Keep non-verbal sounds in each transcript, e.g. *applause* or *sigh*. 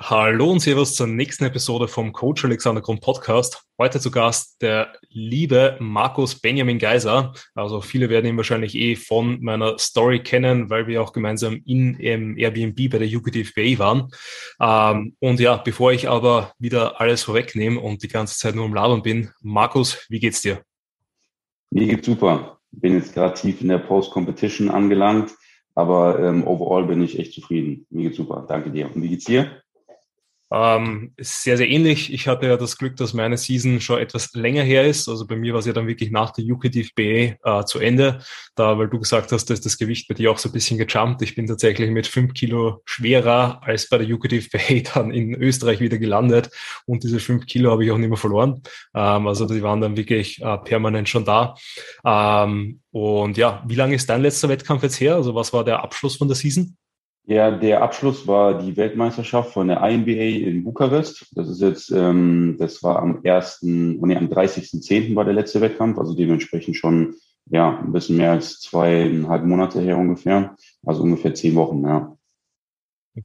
Hallo und Servus zur nächsten Episode vom Coach Alexander Grund Podcast. Heute zu Gast der liebe Markus Benjamin Geiser. Also viele werden ihn wahrscheinlich eh von meiner Story kennen, weil wir auch gemeinsam in ähm, Airbnb bei der UKTFBA waren. Ähm, und ja, bevor ich aber wieder alles vorwegnehme und die ganze Zeit nur im Labern bin, Markus, wie geht's dir? Mir geht's super. Bin jetzt gerade tief in der Post-Competition angelangt, aber ähm, overall bin ich echt zufrieden. Mir geht's super. Danke dir. Und wie geht's dir? Ähm, sehr, sehr ähnlich. Ich hatte ja das Glück, dass meine Season schon etwas länger her ist. Also bei mir war es ja dann wirklich nach der UKDFBA äh, zu Ende. Da, weil du gesagt hast, dass das Gewicht bei dir auch so ein bisschen gejumpt. Ich bin tatsächlich mit fünf Kilo schwerer als bei der UKDFBA *laughs* dann in Österreich wieder gelandet. Und diese fünf Kilo habe ich auch nicht mehr verloren. Ähm, also die waren dann wirklich äh, permanent schon da. Ähm, und ja, wie lange ist dein letzter Wettkampf jetzt her? Also was war der Abschluss von der Season? Ja, der Abschluss war die Weltmeisterschaft von der INBA in Bukarest. Das ist jetzt, ähm, das war am ersten, nee, am 30.10. war der letzte Wettkampf, also dementsprechend schon ja ein bisschen mehr als zweieinhalb Monate her ungefähr, also ungefähr zehn Wochen, ja.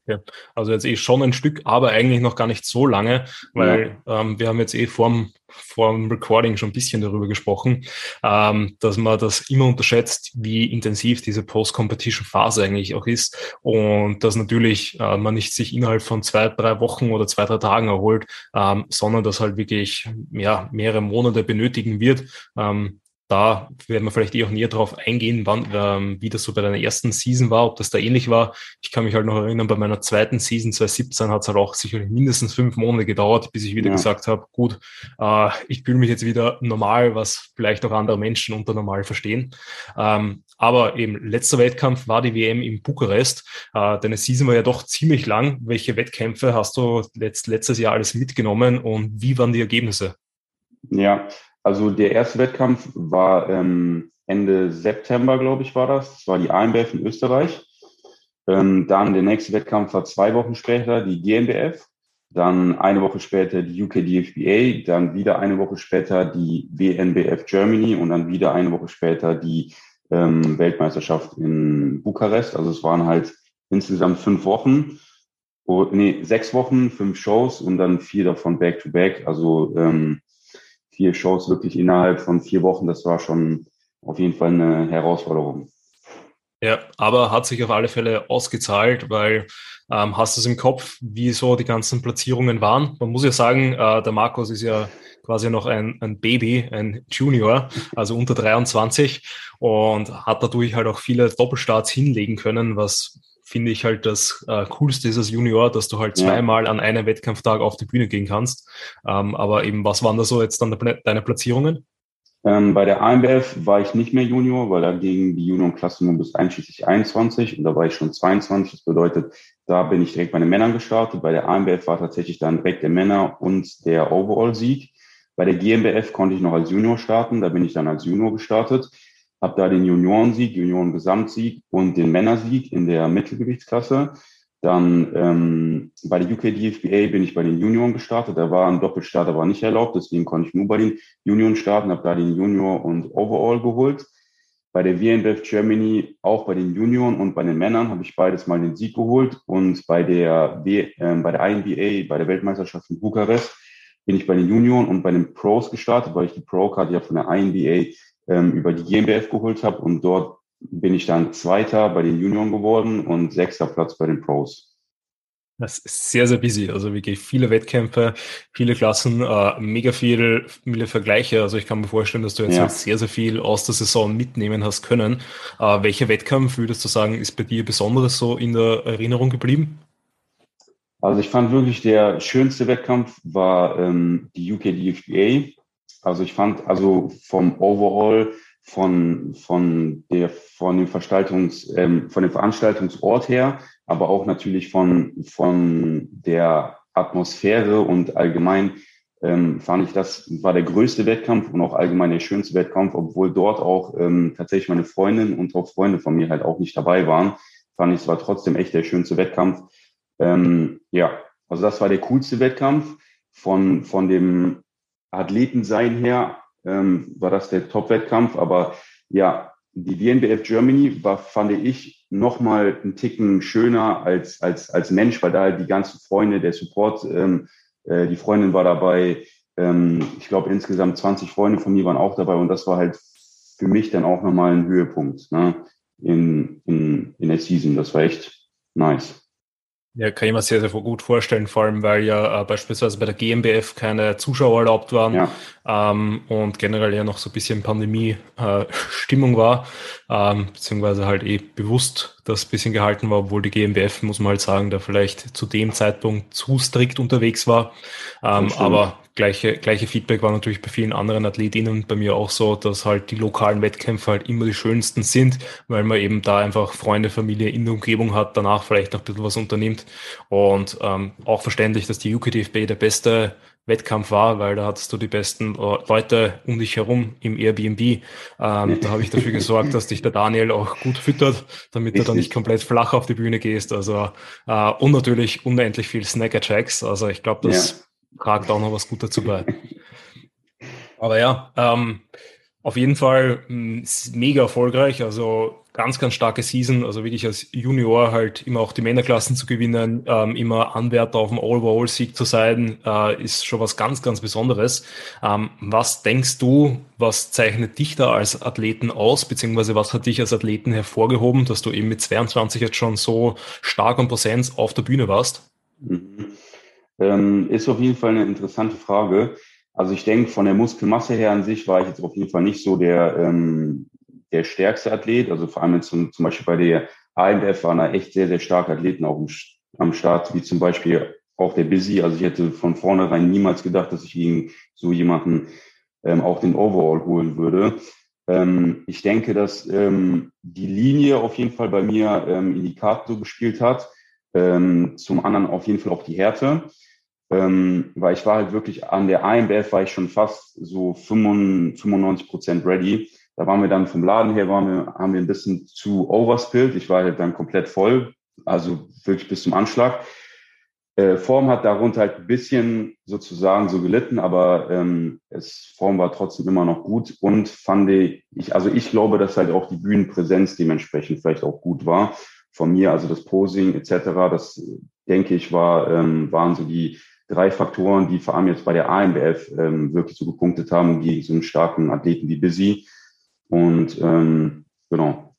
Okay. Also jetzt eh schon ein Stück, aber eigentlich noch gar nicht so lange, weil ja. ähm, wir haben jetzt eh vorm, vorm Recording schon ein bisschen darüber gesprochen, ähm, dass man das immer unterschätzt, wie intensiv diese Post-Competition-Phase eigentlich auch ist und dass natürlich äh, man nicht sich innerhalb von zwei, drei Wochen oder zwei, drei Tagen erholt, ähm, sondern dass halt wirklich ja, mehrere Monate benötigen wird. Ähm, da werden wir vielleicht eh auch näher drauf eingehen, wann, ähm, wie das so bei deiner ersten Season war, ob das da ähnlich war. Ich kann mich halt noch erinnern, bei meiner zweiten Season 2017 hat es halt auch sicherlich mindestens fünf Monate gedauert, bis ich wieder ja. gesagt habe, gut, äh, ich fühle mich jetzt wieder normal, was vielleicht auch andere Menschen unter normal verstehen. Ähm, aber eben letzter Wettkampf war die WM in Bukarest. Äh, deine Season war ja doch ziemlich lang. Welche Wettkämpfe hast du letzt, letztes Jahr alles mitgenommen und wie waren die Ergebnisse? Ja, also der erste Wettkampf war ähm, Ende September, glaube ich, war das. Das war die AMBF in Österreich. Ähm, dann der nächste Wettkampf war zwei Wochen später die GmbF. Dann eine Woche später die UKDFBA, dann wieder eine Woche später die WNBF Germany und dann wieder eine Woche später die ähm, Weltmeisterschaft in Bukarest. Also es waren halt insgesamt fünf Wochen, oh, nee, sechs Wochen, fünf Shows und dann vier davon back-to-back. -back. Also ähm, vier Shows wirklich innerhalb von vier Wochen, das war schon auf jeden Fall eine Herausforderung. Ja, aber hat sich auf alle Fälle ausgezahlt, weil ähm, hast du es im Kopf, wie so die ganzen Platzierungen waren? Man muss ja sagen, äh, der Markus ist ja quasi noch ein, ein Baby, ein Junior, also unter 23 und hat dadurch halt auch viele Doppelstarts hinlegen können, was finde ich halt das äh, Coolste ist als Junior, dass du halt zweimal an einem Wettkampftag auf die Bühne gehen kannst. Ähm, aber eben, was waren da so jetzt dann deine Platzierungen? Ähm, bei der AMBF war ich nicht mehr Junior, weil da ging die Juniorenklasse nur bis einschließlich 21 und da war ich schon 22. Das bedeutet, da bin ich direkt bei den Männern gestartet. Bei der AMBF war tatsächlich dann direkt der Männer und der Overall-Sieg. Bei der GmbF konnte ich noch als Junior starten, da bin ich dann als Junior gestartet habe da den Juniorensieg, Junioren-Gesamtsieg und den Männersieg in der Mittelgewichtsklasse. Dann ähm, bei der UK DFBA bin ich bei den Junioren gestartet. Da war ein Doppelstart aber nicht erlaubt, deswegen konnte ich nur bei den Junioren starten, habe da den Junior und Overall geholt. Bei der WNBF Germany auch bei den Junioren und bei den Männern habe ich beides mal den Sieg geholt. Und bei der, w, äh, bei der INBA, bei der Weltmeisterschaft in Bukarest, bin ich bei den Junioren und bei den Pros gestartet, weil ich die Pro-Karte ja von der INBA ähm, über die GmbF geholt habe und dort bin ich dann Zweiter bei den Junioren geworden und sechster Platz bei den Pros. Das ist sehr, sehr busy. Also wirklich viele Wettkämpfe, viele Klassen, äh, mega viele, viele Vergleiche. Also ich kann mir vorstellen, dass du jetzt ja. sehr, sehr viel aus der Saison mitnehmen hast können. Äh, welcher Wettkampf würdest du sagen, ist bei dir besonders so in der Erinnerung geblieben? Also ich fand wirklich der schönste Wettkampf war ähm, die UK DFBA. Also ich fand also vom Overall von von der von dem Veranstaltungs ähm, von dem Veranstaltungsort her, aber auch natürlich von von der Atmosphäre und allgemein ähm, fand ich das war der größte Wettkampf und auch allgemein der schönste Wettkampf, obwohl dort auch ähm, tatsächlich meine Freundin und auch Freunde von mir halt auch nicht dabei waren, fand ich es war trotzdem echt der schönste Wettkampf. Ähm, ja, also das war der coolste Wettkampf von von dem Athletensein her ähm, war das der Top-Wettkampf. Aber ja, die WNBF Germany war, fand ich, nochmal einen Ticken schöner als, als, als Mensch, weil da halt die ganzen Freunde, der Support, ähm, äh, die Freundin war dabei. Ähm, ich glaube, insgesamt 20 Freunde von mir waren auch dabei und das war halt für mich dann auch nochmal ein Höhepunkt ne? in, in, in der Season. Das war echt nice. Ja, kann ich mir sehr, sehr gut vorstellen, vor allem weil ja äh, beispielsweise bei der GmbF keine Zuschauer erlaubt waren ja. ähm, und generell ja noch so ein bisschen Pandemie-Stimmung äh, *laughs* war, ähm, beziehungsweise halt eh bewusst das bisschen gehalten war, obwohl die GmbF, muss man halt sagen, da vielleicht zu dem Zeitpunkt zu strikt unterwegs war. Ähm, aber gleiche, gleiche Feedback war natürlich bei vielen anderen AthletInnen bei mir auch so, dass halt die lokalen Wettkämpfe halt immer die schönsten sind, weil man eben da einfach Freunde, Familie in der Umgebung hat, danach vielleicht noch ein bisschen was unternimmt. Und ähm, auch verständlich, dass die UKDFB der beste Wettkampf war, weil da hattest du die besten Leute um dich herum im Airbnb. Ähm, da habe ich dafür *laughs* gesorgt, dass dich der Daniel auch gut füttert, damit Richtig. du da nicht komplett flach auf die Bühne gehst. Also äh, und natürlich unendlich viel Snacker-Checks. Also ich glaube, das tragt auch noch was gut dazu bei. Aber ja, ähm, auf jeden Fall mh, mega erfolgreich. Also ganz, ganz starke Season. Also wirklich als Junior halt immer auch die Männerklassen zu gewinnen, ähm, immer Anwärter auf dem All-Overall-Sieg zu sein, äh, ist schon was ganz, ganz Besonderes. Ähm, was denkst du, was zeichnet dich da als Athleten aus, beziehungsweise was hat dich als Athleten hervorgehoben, dass du eben mit 22 jetzt schon so stark und Präsenz auf der Bühne warst? Mhm. Ähm, ist auf jeden Fall eine interessante Frage. Also ich denke, von der Muskelmasse her an sich war ich jetzt auf jeden Fall nicht so der, ähm, der stärkste Athlet. Also vor allem zum, zum Beispiel bei der AMF waren da echt sehr, sehr starke Athleten auch am Start, wie zum Beispiel auch der Busy. Also ich hätte von vornherein niemals gedacht, dass ich gegen so jemanden ähm, auch den Overall holen würde. Ähm, ich denke, dass ähm, die Linie auf jeden Fall bei mir ähm, in die Karte so gespielt hat. Ähm, zum anderen auf jeden Fall auch die Härte. Ähm, weil ich war halt wirklich an der AMBF war ich schon fast so 95 Prozent ready. Da waren wir dann vom Laden her, waren wir, haben wir ein bisschen zu overspilled. Ich war halt dann komplett voll, also wirklich bis zum Anschlag. Äh, Form hat darunter halt ein bisschen sozusagen so gelitten, aber ähm, es Form war trotzdem immer noch gut und fand ich, also ich glaube, dass halt auch die Bühnenpräsenz dementsprechend vielleicht auch gut war von mir, also das Posing etc. Das denke ich war ähm, waren so die drei Faktoren, die vor allem jetzt bei der AMBF ähm, wirklich so gepunktet haben gegen so einen starken Athleten wie Busy. Und ähm, genau.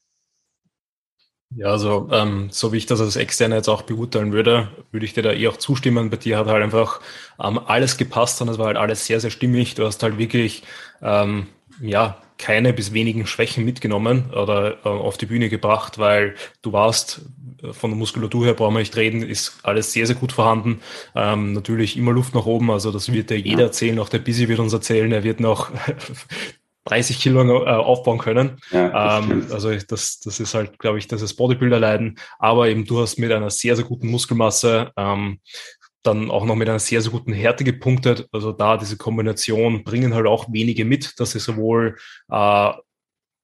Ja, also ähm, so wie ich das als Externe jetzt auch beurteilen würde, würde ich dir da eh auch zustimmen. Bei dir hat halt einfach ähm, alles gepasst und es war halt alles sehr, sehr stimmig. Du hast halt wirklich ähm, ja keine bis wenigen Schwächen mitgenommen oder äh, auf die Bühne gebracht, weil du warst äh, von der Muskulatur her brauchen wir nicht reden, ist alles sehr, sehr gut vorhanden. Ähm, natürlich immer Luft nach oben, also das wird ja jeder erzählen, auch der Busy wird uns erzählen, er wird noch *laughs* 30 Kilo äh, aufbauen können. Ja, ähm, also das, das ist halt, glaube ich, das ist Bodybuilder leiden. Aber eben du hast mit einer sehr, sehr guten Muskelmasse ähm, dann auch noch mit einer sehr, sehr guten Härte gepunktet. Also da diese Kombination bringen halt auch wenige mit, dass sie sowohl äh,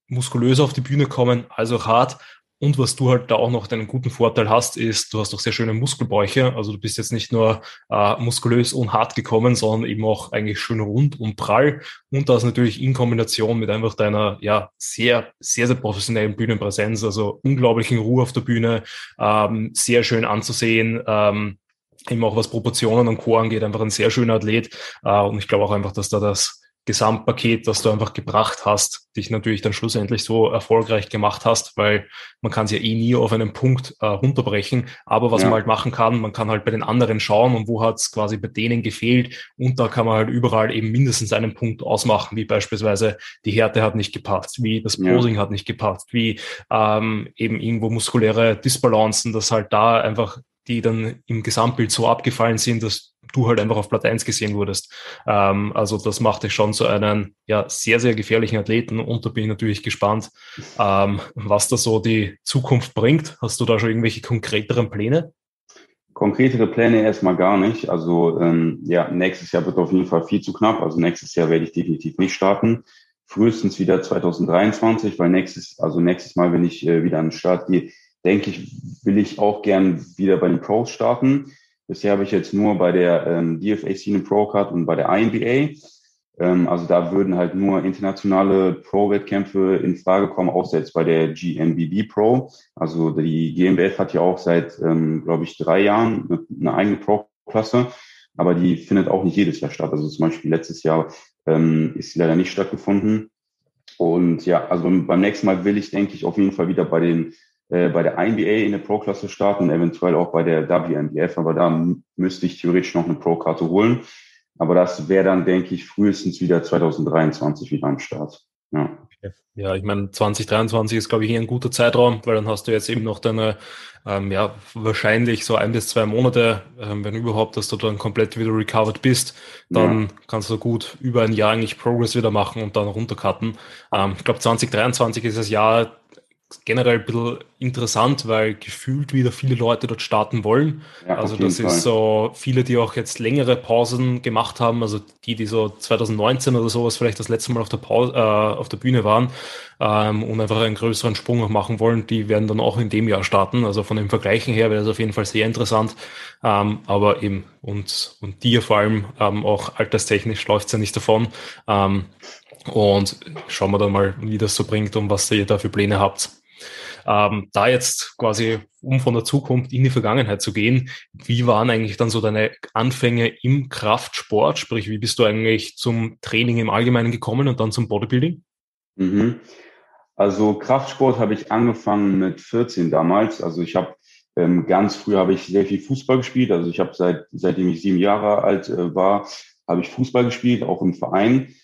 muskulös auf die Bühne kommen, als auch hart. Und was du halt da auch noch einen guten Vorteil hast, ist, du hast auch sehr schöne Muskelbäuche. Also du bist jetzt nicht nur äh, muskulös und hart gekommen, sondern eben auch eigentlich schön rund und prall. Und das natürlich in Kombination mit einfach deiner ja sehr, sehr, sehr professionellen Bühnenpräsenz, also unglaublichen Ruhe auf der Bühne, ähm, sehr schön anzusehen. Ähm, eben auch was Proportionen und Co. angeht, einfach ein sehr schöner Athlet. Äh, und ich glaube auch einfach, dass da das Gesamtpaket, das du einfach gebracht hast, dich natürlich dann schlussendlich so erfolgreich gemacht hast, weil man kann es ja eh nie auf einen Punkt äh, runterbrechen. Aber was ja. man halt machen kann, man kann halt bei den anderen schauen und wo hat es quasi bei denen gefehlt. Und da kann man halt überall eben mindestens einen Punkt ausmachen, wie beispielsweise die Härte hat nicht gepasst, wie das Posing ja. hat nicht gepasst, wie ähm, eben irgendwo muskuläre Disbalancen, dass halt da einfach die dann im Gesamtbild so abgefallen sind, dass du halt einfach auf Platz 1 gesehen wurdest. Ähm, also das macht dich schon zu einem ja, sehr, sehr gefährlichen Athleten und da bin ich natürlich gespannt, ähm, was da so die Zukunft bringt. Hast du da schon irgendwelche konkreteren Pläne? Konkretere Pläne erstmal gar nicht. Also ähm, ja, nächstes Jahr wird auf jeden Fall viel zu knapp. Also nächstes Jahr werde ich definitiv nicht starten. Frühestens wieder 2023, weil nächstes, also nächstes Mal, wenn ich äh, wieder an den Start gehe, denke ich, will ich auch gern wieder bei den Pros starten. Bisher habe ich jetzt nur bei der ähm, DFA Scene Pro Card und bei der INBA. Ähm, also da würden halt nur internationale Pro-Wettkämpfe in Frage kommen, außer jetzt bei der GNBB Pro. Also die GmbF hat ja auch seit, ähm, glaube ich, drei Jahren eine, eine eigene Pro-Klasse, aber die findet auch nicht jedes Jahr statt. Also zum Beispiel letztes Jahr ähm, ist sie leider nicht stattgefunden. Und ja, also beim nächsten Mal will ich, denke ich, auf jeden Fall wieder bei den äh, bei der NBA in der Pro-Klasse starten, eventuell auch bei der WNBF, aber da müsste ich theoretisch noch eine Pro-Karte holen. Aber das wäre dann, denke ich, frühestens wieder 2023 wieder am Start. Ja. Ja, ich meine, 2023 ist, glaube ich, ein guter Zeitraum, weil dann hast du jetzt eben noch deine, ähm, ja, wahrscheinlich so ein bis zwei Monate, ähm, wenn überhaupt, dass du dann komplett wieder recovered bist, dann ja. kannst du gut über ein Jahr eigentlich Progress wieder machen und dann runtercutten. Ähm, ich glaube, 2023 ist das Jahr generell ein bisschen interessant, weil gefühlt wieder viele Leute dort starten wollen. Ja, also das Fall. ist so viele, die auch jetzt längere Pausen gemacht haben, also die, die so 2019 oder sowas vielleicht das letzte Mal auf der, Pause, äh, auf der Bühne waren ähm, und einfach einen größeren Sprung noch machen wollen, die werden dann auch in dem Jahr starten. Also von den Vergleichen her wäre das auf jeden Fall sehr interessant. Ähm, aber eben, und, und dir vor allem ähm, auch alterstechnisch läuft's ja nicht davon. Ähm, und schauen wir dann mal, wie das so bringt und was ihr da für Pläne habt. Ähm, da jetzt quasi, um von der Zukunft in die Vergangenheit zu gehen, wie waren eigentlich dann so deine Anfänge im Kraftsport? Sprich, wie bist du eigentlich zum Training im Allgemeinen gekommen und dann zum Bodybuilding? Mhm. Also Kraftsport habe ich angefangen mit 14 damals. Also ich habe ähm, ganz früh habe ich sehr viel Fußball gespielt. Also ich habe seit seitdem ich sieben Jahre alt äh, war, habe ich Fußball gespielt, auch im Verein.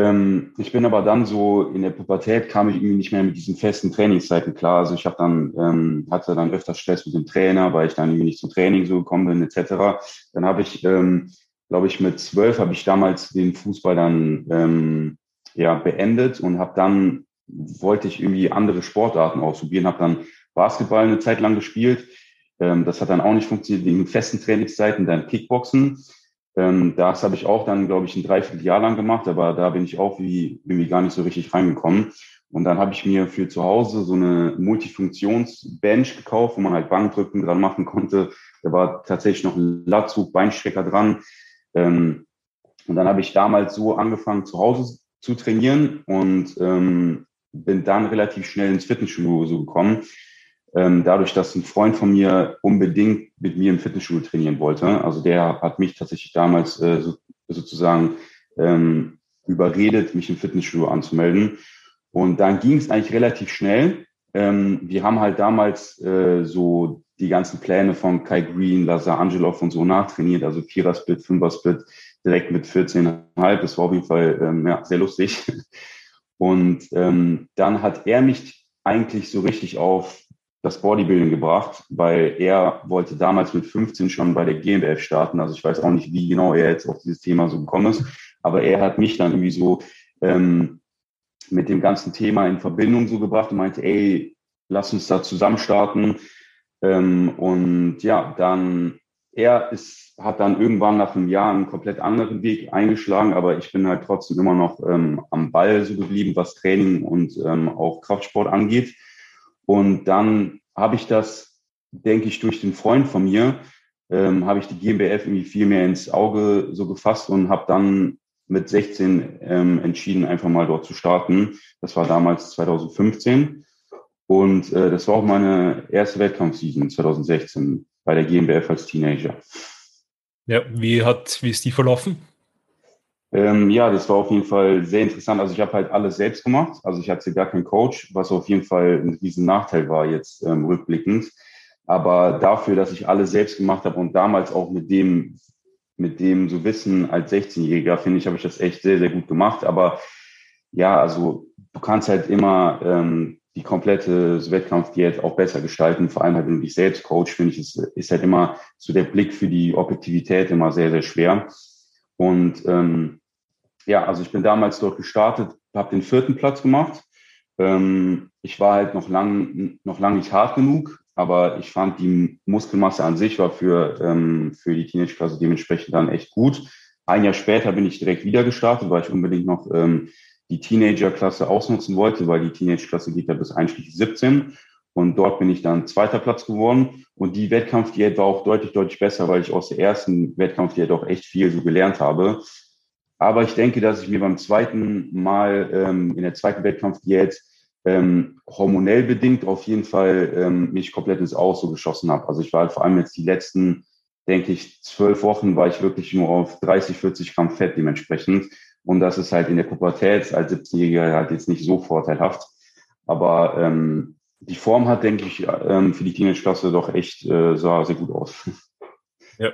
Ähm, ich bin aber dann so in der Pubertät kam ich irgendwie nicht mehr mit diesen festen Trainingszeiten klar. Also ich habe dann ähm, hatte dann öfters Stress mit dem Trainer, weil ich dann irgendwie nicht zum Training so gekommen bin etc. Dann habe ich, ähm, glaube ich, mit zwölf habe ich damals den Fußball dann ähm, ja beendet und habe dann wollte ich irgendwie andere Sportarten ausprobieren, habe dann Basketball eine Zeit lang gespielt. Ähm, das hat dann auch nicht funktioniert wegen festen Trainingszeiten, dann Kickboxen. Ähm, das habe ich auch dann, glaube ich, ein Dreivierteljahr lang gemacht, aber da bin ich auch wie, irgendwie gar nicht so richtig reingekommen. Und dann habe ich mir für zu Hause so eine Multifunktionsbench gekauft, wo man halt Bankdrücken dran machen konnte. Da war tatsächlich noch ein Latzug, Beinstrecker dran. Ähm, und dann habe ich damals so angefangen, zu Hause zu trainieren und ähm, bin dann relativ schnell ins Fitnessstudio so gekommen ähm, dadurch, dass ein Freund von mir unbedingt mit mir im Fitnessstudio trainieren wollte. Also der hat mich tatsächlich damals äh, so, sozusagen ähm, überredet, mich im Fitnessstudio anzumelden. Und dann ging es eigentlich relativ schnell. Ähm, wir haben halt damals äh, so die ganzen Pläne von Kai Green, Lazar Angelov und so nachtrainiert, also Vierer-Split, Fünfer-Split, direkt mit 14,5. Das war auf jeden Fall ähm, ja, sehr lustig. *laughs* Und ähm, dann hat er mich eigentlich so richtig auf das Bodybuilding gebracht, weil er wollte damals mit 15 schon bei der GmbF starten. Also ich weiß auch nicht, wie genau er jetzt auf dieses Thema so gekommen ist, aber er hat mich dann irgendwie so ähm, mit dem ganzen Thema in Verbindung so gebracht und meinte, ey, lass uns da zusammen starten. Ähm, und ja, dann er ist, hat dann irgendwann nach einem Jahr einen komplett anderen Weg eingeschlagen, aber ich bin halt trotzdem immer noch ähm, am Ball so geblieben, was Training und ähm, auch Kraftsport angeht. Und dann habe ich das, denke ich, durch den Freund von mir, ähm, habe ich die GmbF irgendwie viel mehr ins Auge so gefasst und habe dann mit 16 ähm, entschieden, einfach mal dort zu starten. Das war damals 2015. Und äh, das war auch meine erste Wettkampfseason 2016 bei der GmbF als Teenager. Ja, wie hat, wie ist die verlaufen? Ähm, ja, das war auf jeden Fall sehr interessant. Also ich habe halt alles selbst gemacht. Also ich hatte gar keinen Coach, was auf jeden Fall ein riesen Nachteil war jetzt ähm, rückblickend. Aber dafür, dass ich alles selbst gemacht habe und damals auch mit dem, mit dem so Wissen als 16-Jähriger, finde ich, habe ich das echt sehr, sehr gut gemacht. Aber ja, also du kannst halt immer ähm, die komplette Wettkampfdiät auch besser gestalten. Vor allem halt, wenn du dich selbst coach, finde ich, ist, ist halt immer so der Blick für die Objektivität immer sehr, sehr schwer. Und ähm, ja, also ich bin damals dort gestartet, habe den vierten Platz gemacht. Ähm, ich war halt noch lang, noch lang nicht hart genug, aber ich fand die Muskelmasse an sich war für, ähm, für die Teenage-Klasse dementsprechend dann echt gut. Ein Jahr später bin ich direkt wieder gestartet, weil ich unbedingt noch ähm, die Teenager-Klasse ausnutzen wollte, weil die Teenage-Klasse geht ja bis einschließlich 17. Und dort bin ich dann zweiter Platz geworden. Und die Wettkampfdiät war auch deutlich, deutlich besser, weil ich aus der ersten Wettkampfdiät auch echt viel so gelernt habe. Aber ich denke, dass ich mir beim zweiten Mal ähm, in der zweiten Wettkampfdiät ähm, hormonell bedingt auf jeden Fall ähm, mich komplett ins Aus so geschossen habe. Also ich war halt vor allem jetzt die letzten, denke ich, zwölf Wochen war ich wirklich nur auf 30, 40 Gramm Fett dementsprechend. Und das ist halt in der Pubertät als 17-Jähriger halt jetzt nicht so vorteilhaft. Aber ähm, die Form hat, denke ich, ähm, für die Teenage-Klasse doch echt äh, sah sehr gut aus. Ja,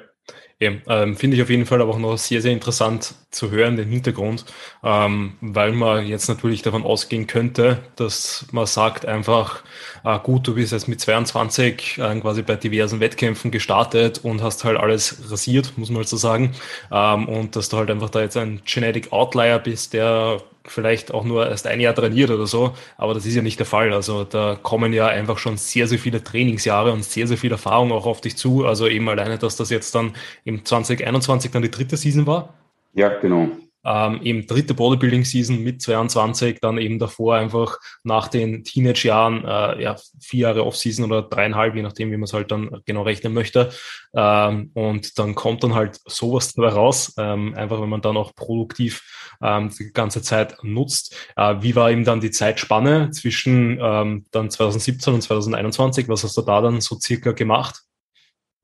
Ähm, finde ich auf jeden Fall aber auch noch sehr, sehr interessant zu hören, den Hintergrund, ähm, weil man jetzt natürlich davon ausgehen könnte, dass man sagt einfach, äh, gut, du bist jetzt mit 22 äh, quasi bei diversen Wettkämpfen gestartet und hast halt alles rasiert, muss man halt so sagen, ähm, und dass du halt einfach da jetzt ein Genetic Outlier bist, der vielleicht auch nur erst ein Jahr trainiert oder so, aber das ist ja nicht der Fall. Also da kommen ja einfach schon sehr, sehr viele Trainingsjahre und sehr, sehr viel Erfahrung auch auf dich zu. Also eben alleine, dass das jetzt dann im 2021 dann die dritte Season war. Ja, genau ähm, eben dritte Bodybuilding-Season mit 22, dann eben davor einfach nach den Teenage-Jahren, äh, ja, vier Jahre Off-Season oder dreieinhalb, je nachdem, wie man es halt dann genau rechnen möchte. Ähm, und dann kommt dann halt sowas dabei raus, ähm, einfach wenn man dann auch produktiv ähm, die ganze Zeit nutzt. Äh, wie war eben dann die Zeitspanne zwischen ähm, dann 2017 und 2021? Was hast du da dann so circa gemacht?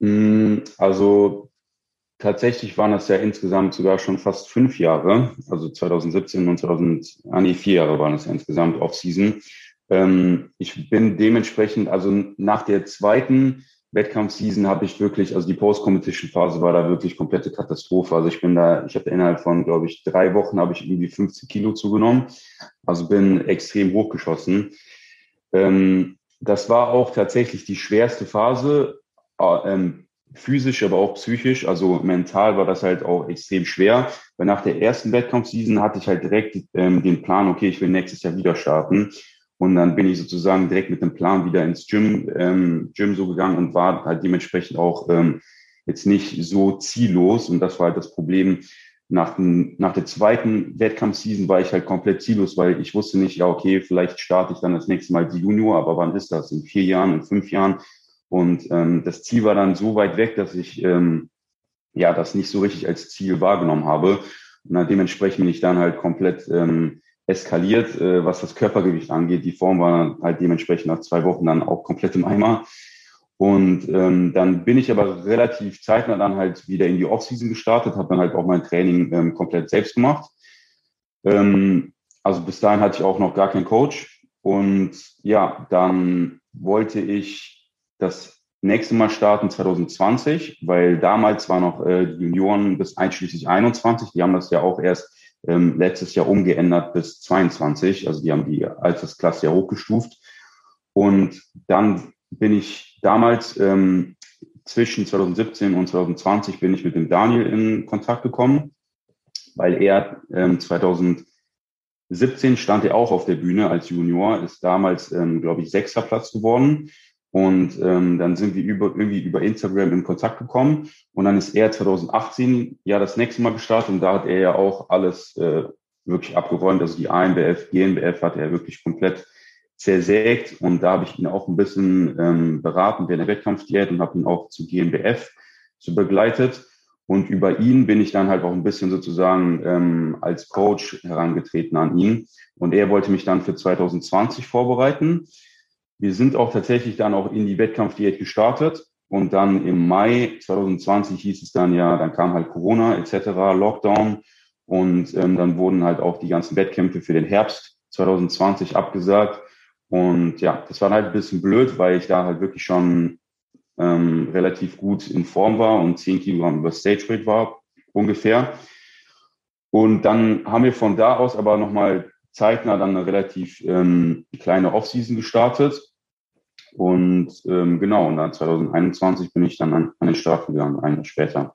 Mm, also Tatsächlich waren das ja insgesamt sogar schon fast fünf Jahre, also 2017 und 2000, ah nee, vier Jahre waren es ja insgesamt Off-Season. Ähm, ich bin dementsprechend, also nach der zweiten Wettkampfseason habe ich wirklich, also die Post-Competition-Phase war da wirklich komplette Katastrophe. Also ich bin da, ich habe innerhalb von, glaube ich, drei Wochen habe ich irgendwie 50 Kilo zugenommen. Also bin extrem hochgeschossen. Ähm, das war auch tatsächlich die schwerste Phase. Äh, ähm, physisch, aber auch psychisch, also mental war das halt auch extrem schwer. Weil nach der ersten Wettkampfseason hatte ich halt direkt ähm, den Plan, okay, ich will nächstes Jahr wieder starten. Und dann bin ich sozusagen direkt mit dem Plan wieder ins Gym, ähm, Gym so gegangen und war halt dementsprechend auch ähm, jetzt nicht so ziellos. Und das war halt das Problem. Nach, dem, nach der zweiten Wettkampfseason war ich halt komplett ziellos, weil ich wusste nicht, ja, okay, vielleicht starte ich dann das nächste Mal die Junior, aber wann ist das? In vier Jahren, in fünf Jahren? Und ähm, das Ziel war dann so weit weg, dass ich ähm, ja das nicht so richtig als Ziel wahrgenommen habe. Und dann dementsprechend bin ich dann halt komplett ähm, eskaliert, äh, was das Körpergewicht angeht. Die Form war halt dementsprechend nach zwei Wochen dann auch komplett im Eimer. Und ähm, dann bin ich aber relativ zeitnah dann halt wieder in die Offseason gestartet, habe dann halt auch mein Training ähm, komplett selbst gemacht. Ähm, also bis dahin hatte ich auch noch gar keinen Coach. Und ja, dann wollte ich das nächste Mal starten 2020, weil damals war noch äh, die Junioren bis einschließlich 21. Die haben das ja auch erst ähm, letztes Jahr umgeändert bis 22. Also die haben die Altersklasse ja hochgestuft. Und dann bin ich damals ähm, zwischen 2017 und 2020 bin ich mit dem Daniel in Kontakt gekommen, weil er ähm, 2017 stand er auch auf der Bühne als Junior, ist damals, ähm, glaube ich, sechster Platz geworden und ähm, dann sind wir über, irgendwie über Instagram in Kontakt gekommen. Und dann ist er 2018 ja das nächste Mal gestartet und da hat er ja auch alles äh, wirklich abgeräumt. Also die ANBF, GNBF hat er wirklich komplett zersägt. Und da habe ich ihn auch ein bisschen ähm, beraten während der Wettkampfdiät und habe ihn auch zu GNBF so begleitet. Und über ihn bin ich dann halt auch ein bisschen sozusagen ähm, als Coach herangetreten an ihn. Und er wollte mich dann für 2020 vorbereiten. Wir sind auch tatsächlich dann auch in die Wettkampfdiät gestartet. Und dann im Mai 2020 hieß es dann ja, dann kam halt Corona etc., Lockdown. Und ähm, dann wurden halt auch die ganzen Wettkämpfe für den Herbst 2020 abgesagt. Und ja, das war halt ein bisschen blöd, weil ich da halt wirklich schon ähm, relativ gut in Form war und 10 Kilogramm über Stage Weight war ungefähr. Und dann haben wir von da aus aber nochmal zeitnah dann eine relativ ähm, kleine Offseason gestartet. Und ähm, genau, und dann 2021 bin ich dann an, an den Start gegangen, ein Jahr später.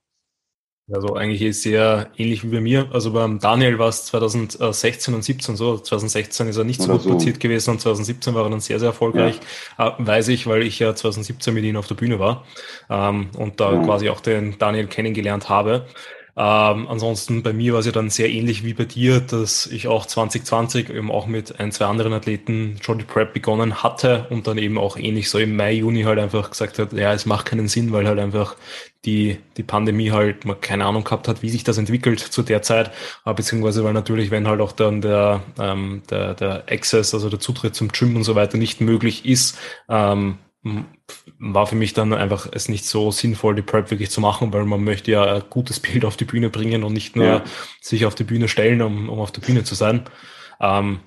Also eigentlich ist sehr ähnlich wie bei mir. Also beim Daniel war es 2016 und 17 so. 2016 ist er nicht so gut so. platziert gewesen und 2017 war er dann sehr, sehr erfolgreich. Ja. Äh, weiß ich, weil ich ja 2017 mit ihm auf der Bühne war ähm, und da ja. quasi auch den Daniel kennengelernt habe. Ähm, ansonsten bei mir war es ja dann sehr ähnlich wie bei dir, dass ich auch 2020 eben auch mit ein, zwei anderen Athleten schon die Prep begonnen hatte und dann eben auch ähnlich so im Mai, Juni halt einfach gesagt hat, ja, es macht keinen Sinn, weil halt einfach die, die Pandemie halt man keine Ahnung gehabt hat, wie sich das entwickelt zu der Zeit, äh, beziehungsweise weil natürlich, wenn halt auch dann der, ähm, der, der Access, also der Zutritt zum Gym und so weiter nicht möglich ist, ähm, war für mich dann einfach es nicht so sinnvoll, die Prep wirklich zu machen, weil man möchte ja ein gutes Bild auf die Bühne bringen und nicht nur ja. sich auf die Bühne stellen, um, um auf der Bühne zu sein. Ähm,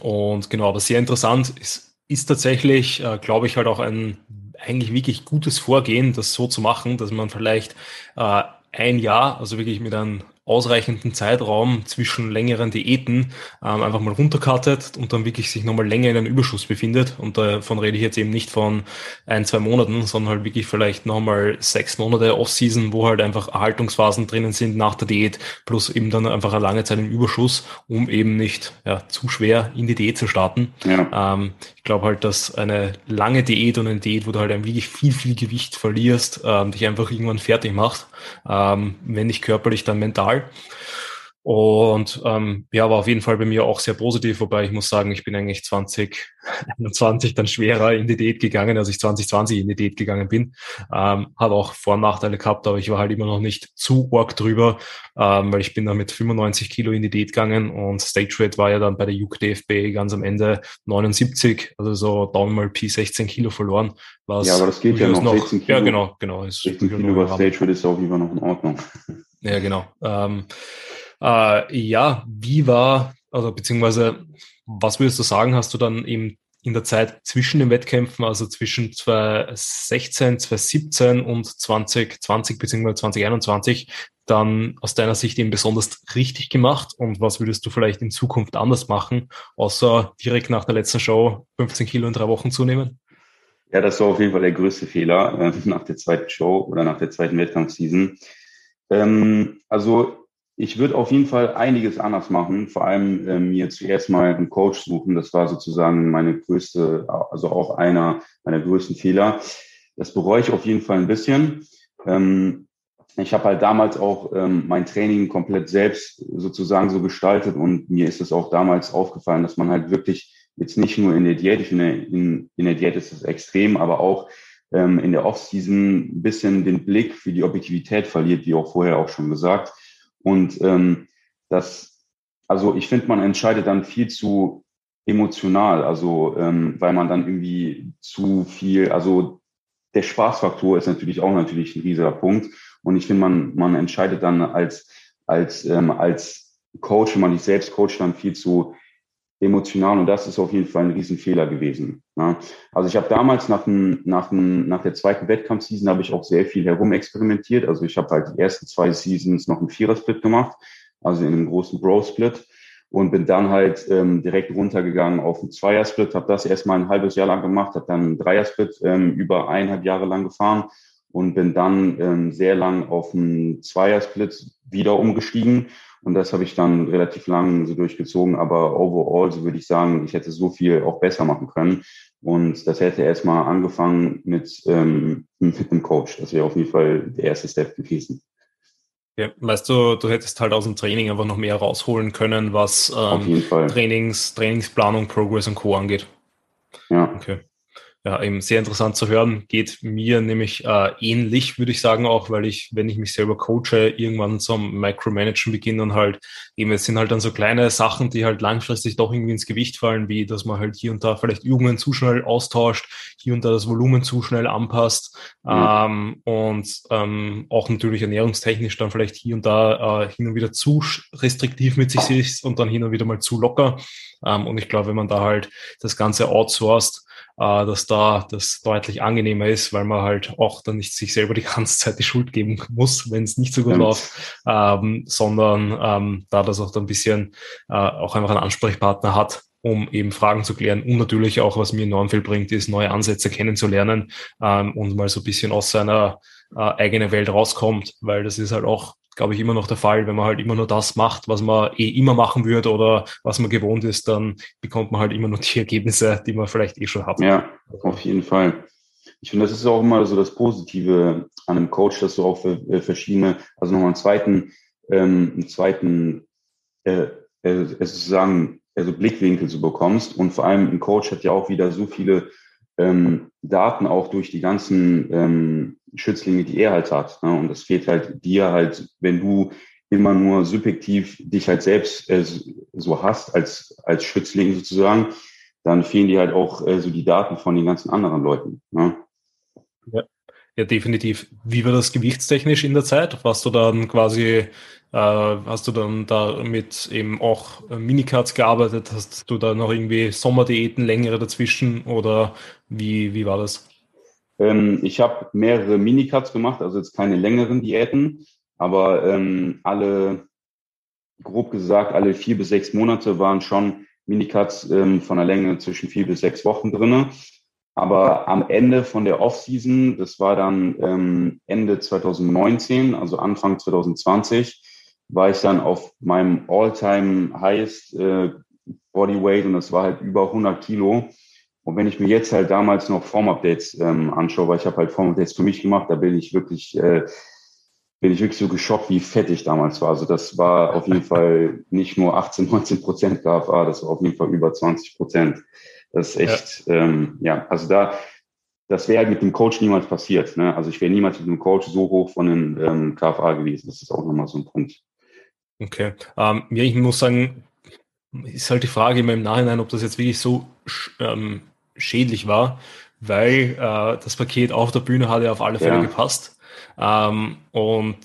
und genau, aber sehr interessant ist, ist tatsächlich, äh, glaube ich, halt auch ein eigentlich wirklich gutes Vorgehen, das so zu machen, dass man vielleicht äh, ein Jahr, also wirklich mit einem ausreichenden Zeitraum zwischen längeren Diäten ähm, einfach mal runterkartet und dann wirklich sich nochmal länger in einem Überschuss befindet. Und davon rede ich jetzt eben nicht von ein, zwei Monaten, sondern halt wirklich vielleicht nochmal sechs Monate Off-Season, wo halt einfach Erhaltungsphasen drinnen sind nach der Diät, plus eben dann einfach eine lange Zeit im Überschuss, um eben nicht ja, zu schwer in die Diät zu starten. Ja. Ähm, ich glaube halt, dass eine lange Diät und eine Diät, wo du halt wirklich viel, viel Gewicht verlierst, ähm, dich einfach irgendwann fertig macht, ähm, wenn nicht körperlich, dann mental. Und ähm, ja, war auf jeden Fall bei mir auch sehr positiv, wobei ich muss sagen, ich bin eigentlich 2021 dann schwerer in die Diät gegangen, als ich 2020 in die Diät gegangen bin. Ähm, hat auch Vor- und Nachteile gehabt, aber ich war halt immer noch nicht zu arg drüber, ähm, weil ich bin dann mit 95 Kilo in die Diät gegangen und Stage Rate war ja dann bei der Juke DFB ganz am Ende 79, also so down mal Pi 16 Kilo verloren. Was ja, aber das geht ja noch, 16 Kilo. Ja, genau, genau. 16 Kilo über Stage Rate ist jeden Fall noch in Ordnung. Ja, genau. Ähm, äh, ja, wie war, also beziehungsweise, was würdest du sagen, hast du dann eben in der Zeit zwischen den Wettkämpfen, also zwischen 2016, 2017 und 2020 beziehungsweise 2021, dann aus deiner Sicht eben besonders richtig gemacht und was würdest du vielleicht in Zukunft anders machen, außer direkt nach der letzten Show 15 Kilo in drei Wochen zunehmen? Ja, das war auf jeden Fall der größte Fehler äh, nach der zweiten Show oder nach der zweiten Wettkampfseason. Ähm, also ich würde auf jeden Fall einiges anders machen, vor allem äh, mir zuerst mal einen Coach suchen. Das war sozusagen meine größte, also auch einer meiner größten Fehler. Das bereue ich auf jeden Fall ein bisschen. Ähm, ich habe halt damals auch ähm, mein Training komplett selbst sozusagen so gestaltet und mir ist es auch damals aufgefallen, dass man halt wirklich jetzt nicht nur in der Diät, ich finde, in, in der Diät ist es extrem, aber auch ähm, in der Offseason ein bisschen den Blick für die Objektivität verliert, wie auch vorher auch schon gesagt. Und ähm, das, also ich finde, man entscheidet dann viel zu emotional, also ähm, weil man dann irgendwie zu viel, also der Spaßfaktor ist natürlich auch natürlich ein riesiger Punkt. Und ich finde, man, man entscheidet dann als, als, ähm, als Coach, wenn man sich selbst coacht, dann viel zu emotional und das ist auf jeden Fall ein Riesenfehler gewesen. Ja. Also ich habe damals nach, dem, nach, dem, nach der zweiten Wettkampfseason habe ich auch sehr viel herumexperimentiert. Also ich habe halt die ersten zwei Seasons noch einen Vierer-Split gemacht, also in einem großen Bro-Split und bin dann halt ähm, direkt runtergegangen auf einen Zweier-Split, habe das erstmal ein halbes Jahr lang gemacht, habe dann einen Dreier-Split ähm, über eineinhalb Jahre lang gefahren und bin dann ähm, sehr lang auf einen Zweier-Split wieder umgestiegen und das habe ich dann relativ lang so durchgezogen. Aber overall, so würde ich sagen, ich hätte so viel auch besser machen können. Und das hätte erstmal angefangen mit, ähm, mit einem Coach. Das wäre auf jeden Fall der erste Step gewesen. Ja, weißt du, du hättest halt aus dem Training einfach noch mehr rausholen können, was ähm, Trainings, Trainingsplanung, Progress und Co. angeht. Ja. Okay ja, eben sehr interessant zu hören. Geht mir nämlich äh, ähnlich, würde ich sagen, auch, weil ich, wenn ich mich selber coache, irgendwann zum Micromanagen beginne und halt eben, es sind halt dann so kleine Sachen, die halt langfristig doch irgendwie ins Gewicht fallen, wie dass man halt hier und da vielleicht Übungen zu schnell austauscht, hier und da das Volumen zu schnell anpasst mhm. ähm, und ähm, auch natürlich ernährungstechnisch dann vielleicht hier und da äh, hin und wieder zu restriktiv mit sich ist und dann hin und wieder mal zu locker. Ähm, und ich glaube, wenn man da halt das Ganze outsourced, dass da das deutlich angenehmer ist, weil man halt auch dann nicht sich selber die ganze Zeit die Schuld geben muss, wenn es nicht so gut ja. läuft, ähm, sondern ähm, da das auch dann ein bisschen äh, auch einfach einen Ansprechpartner hat, um eben Fragen zu klären und natürlich auch, was mir enorm viel bringt, ist neue Ansätze kennenzulernen ähm, und mal so ein bisschen aus seiner äh, eigenen Welt rauskommt, weil das ist halt auch glaube ich, immer noch der Fall. Wenn man halt immer nur das macht, was man eh immer machen würde oder was man gewohnt ist, dann bekommt man halt immer nur die Ergebnisse, die man vielleicht eh schon hat. Ja, auf jeden Fall. ich finde, das ist auch immer so das Positive an einem Coach, dass du auch äh, verschiedene, also nochmal einen zweiten, ähm, einen zweiten, äh, äh, sozusagen, also Blickwinkel so bekommst. Und vor allem ein Coach hat ja auch wieder so viele ähm, Daten auch durch die ganzen ähm, Schützlinge, die er halt hat. Ne? Und das fehlt halt dir halt, wenn du immer nur subjektiv dich halt selbst äh, so hast als, als Schützling sozusagen, dann fehlen dir halt auch äh, so die Daten von den ganzen anderen Leuten. Ne? Ja. Ja, definitiv. Wie war das gewichtstechnisch in der Zeit? Warst du dann quasi, äh, hast du dann da mit eben auch äh, Minicuts gearbeitet? Hast du da noch irgendwie Sommerdiäten, längere dazwischen oder wie, wie war das? Ähm, ich habe mehrere Minicuts gemacht, also jetzt keine längeren Diäten, aber ähm, alle, grob gesagt, alle vier bis sechs Monate waren schon Minicuts ähm, von einer Länge zwischen vier bis sechs Wochen drinne. Aber am Ende von der Offseason, das war dann ähm, Ende 2019, also Anfang 2020, war ich dann auf meinem All-Time Highest äh, Bodyweight und das war halt über 100 Kilo. Und wenn ich mir jetzt halt damals noch Form-Updates ähm, anschaue, weil ich habe halt Form-Updates für mich gemacht, da bin ich wirklich äh, bin ich wirklich so geschockt, wie fett ich damals war. Also das war auf jeden *laughs* Fall nicht nur 18, 19 Prozent KFA, das war auf jeden Fall über 20 Prozent. Das ist echt, ja, ähm, ja also da, das wäre halt mit dem Coach niemals passiert. Ne? Also ich wäre niemals mit dem Coach so hoch von den ähm, KFA gewesen. Das ist auch nochmal so ein Punkt. Okay. Ähm, ja, ich muss sagen, ist halt die Frage immer im Nachhinein, ob das jetzt wirklich so ähm, schädlich war, weil äh, das Paket auf der Bühne hat ja auf alle Fälle ja. gepasst. Ähm, und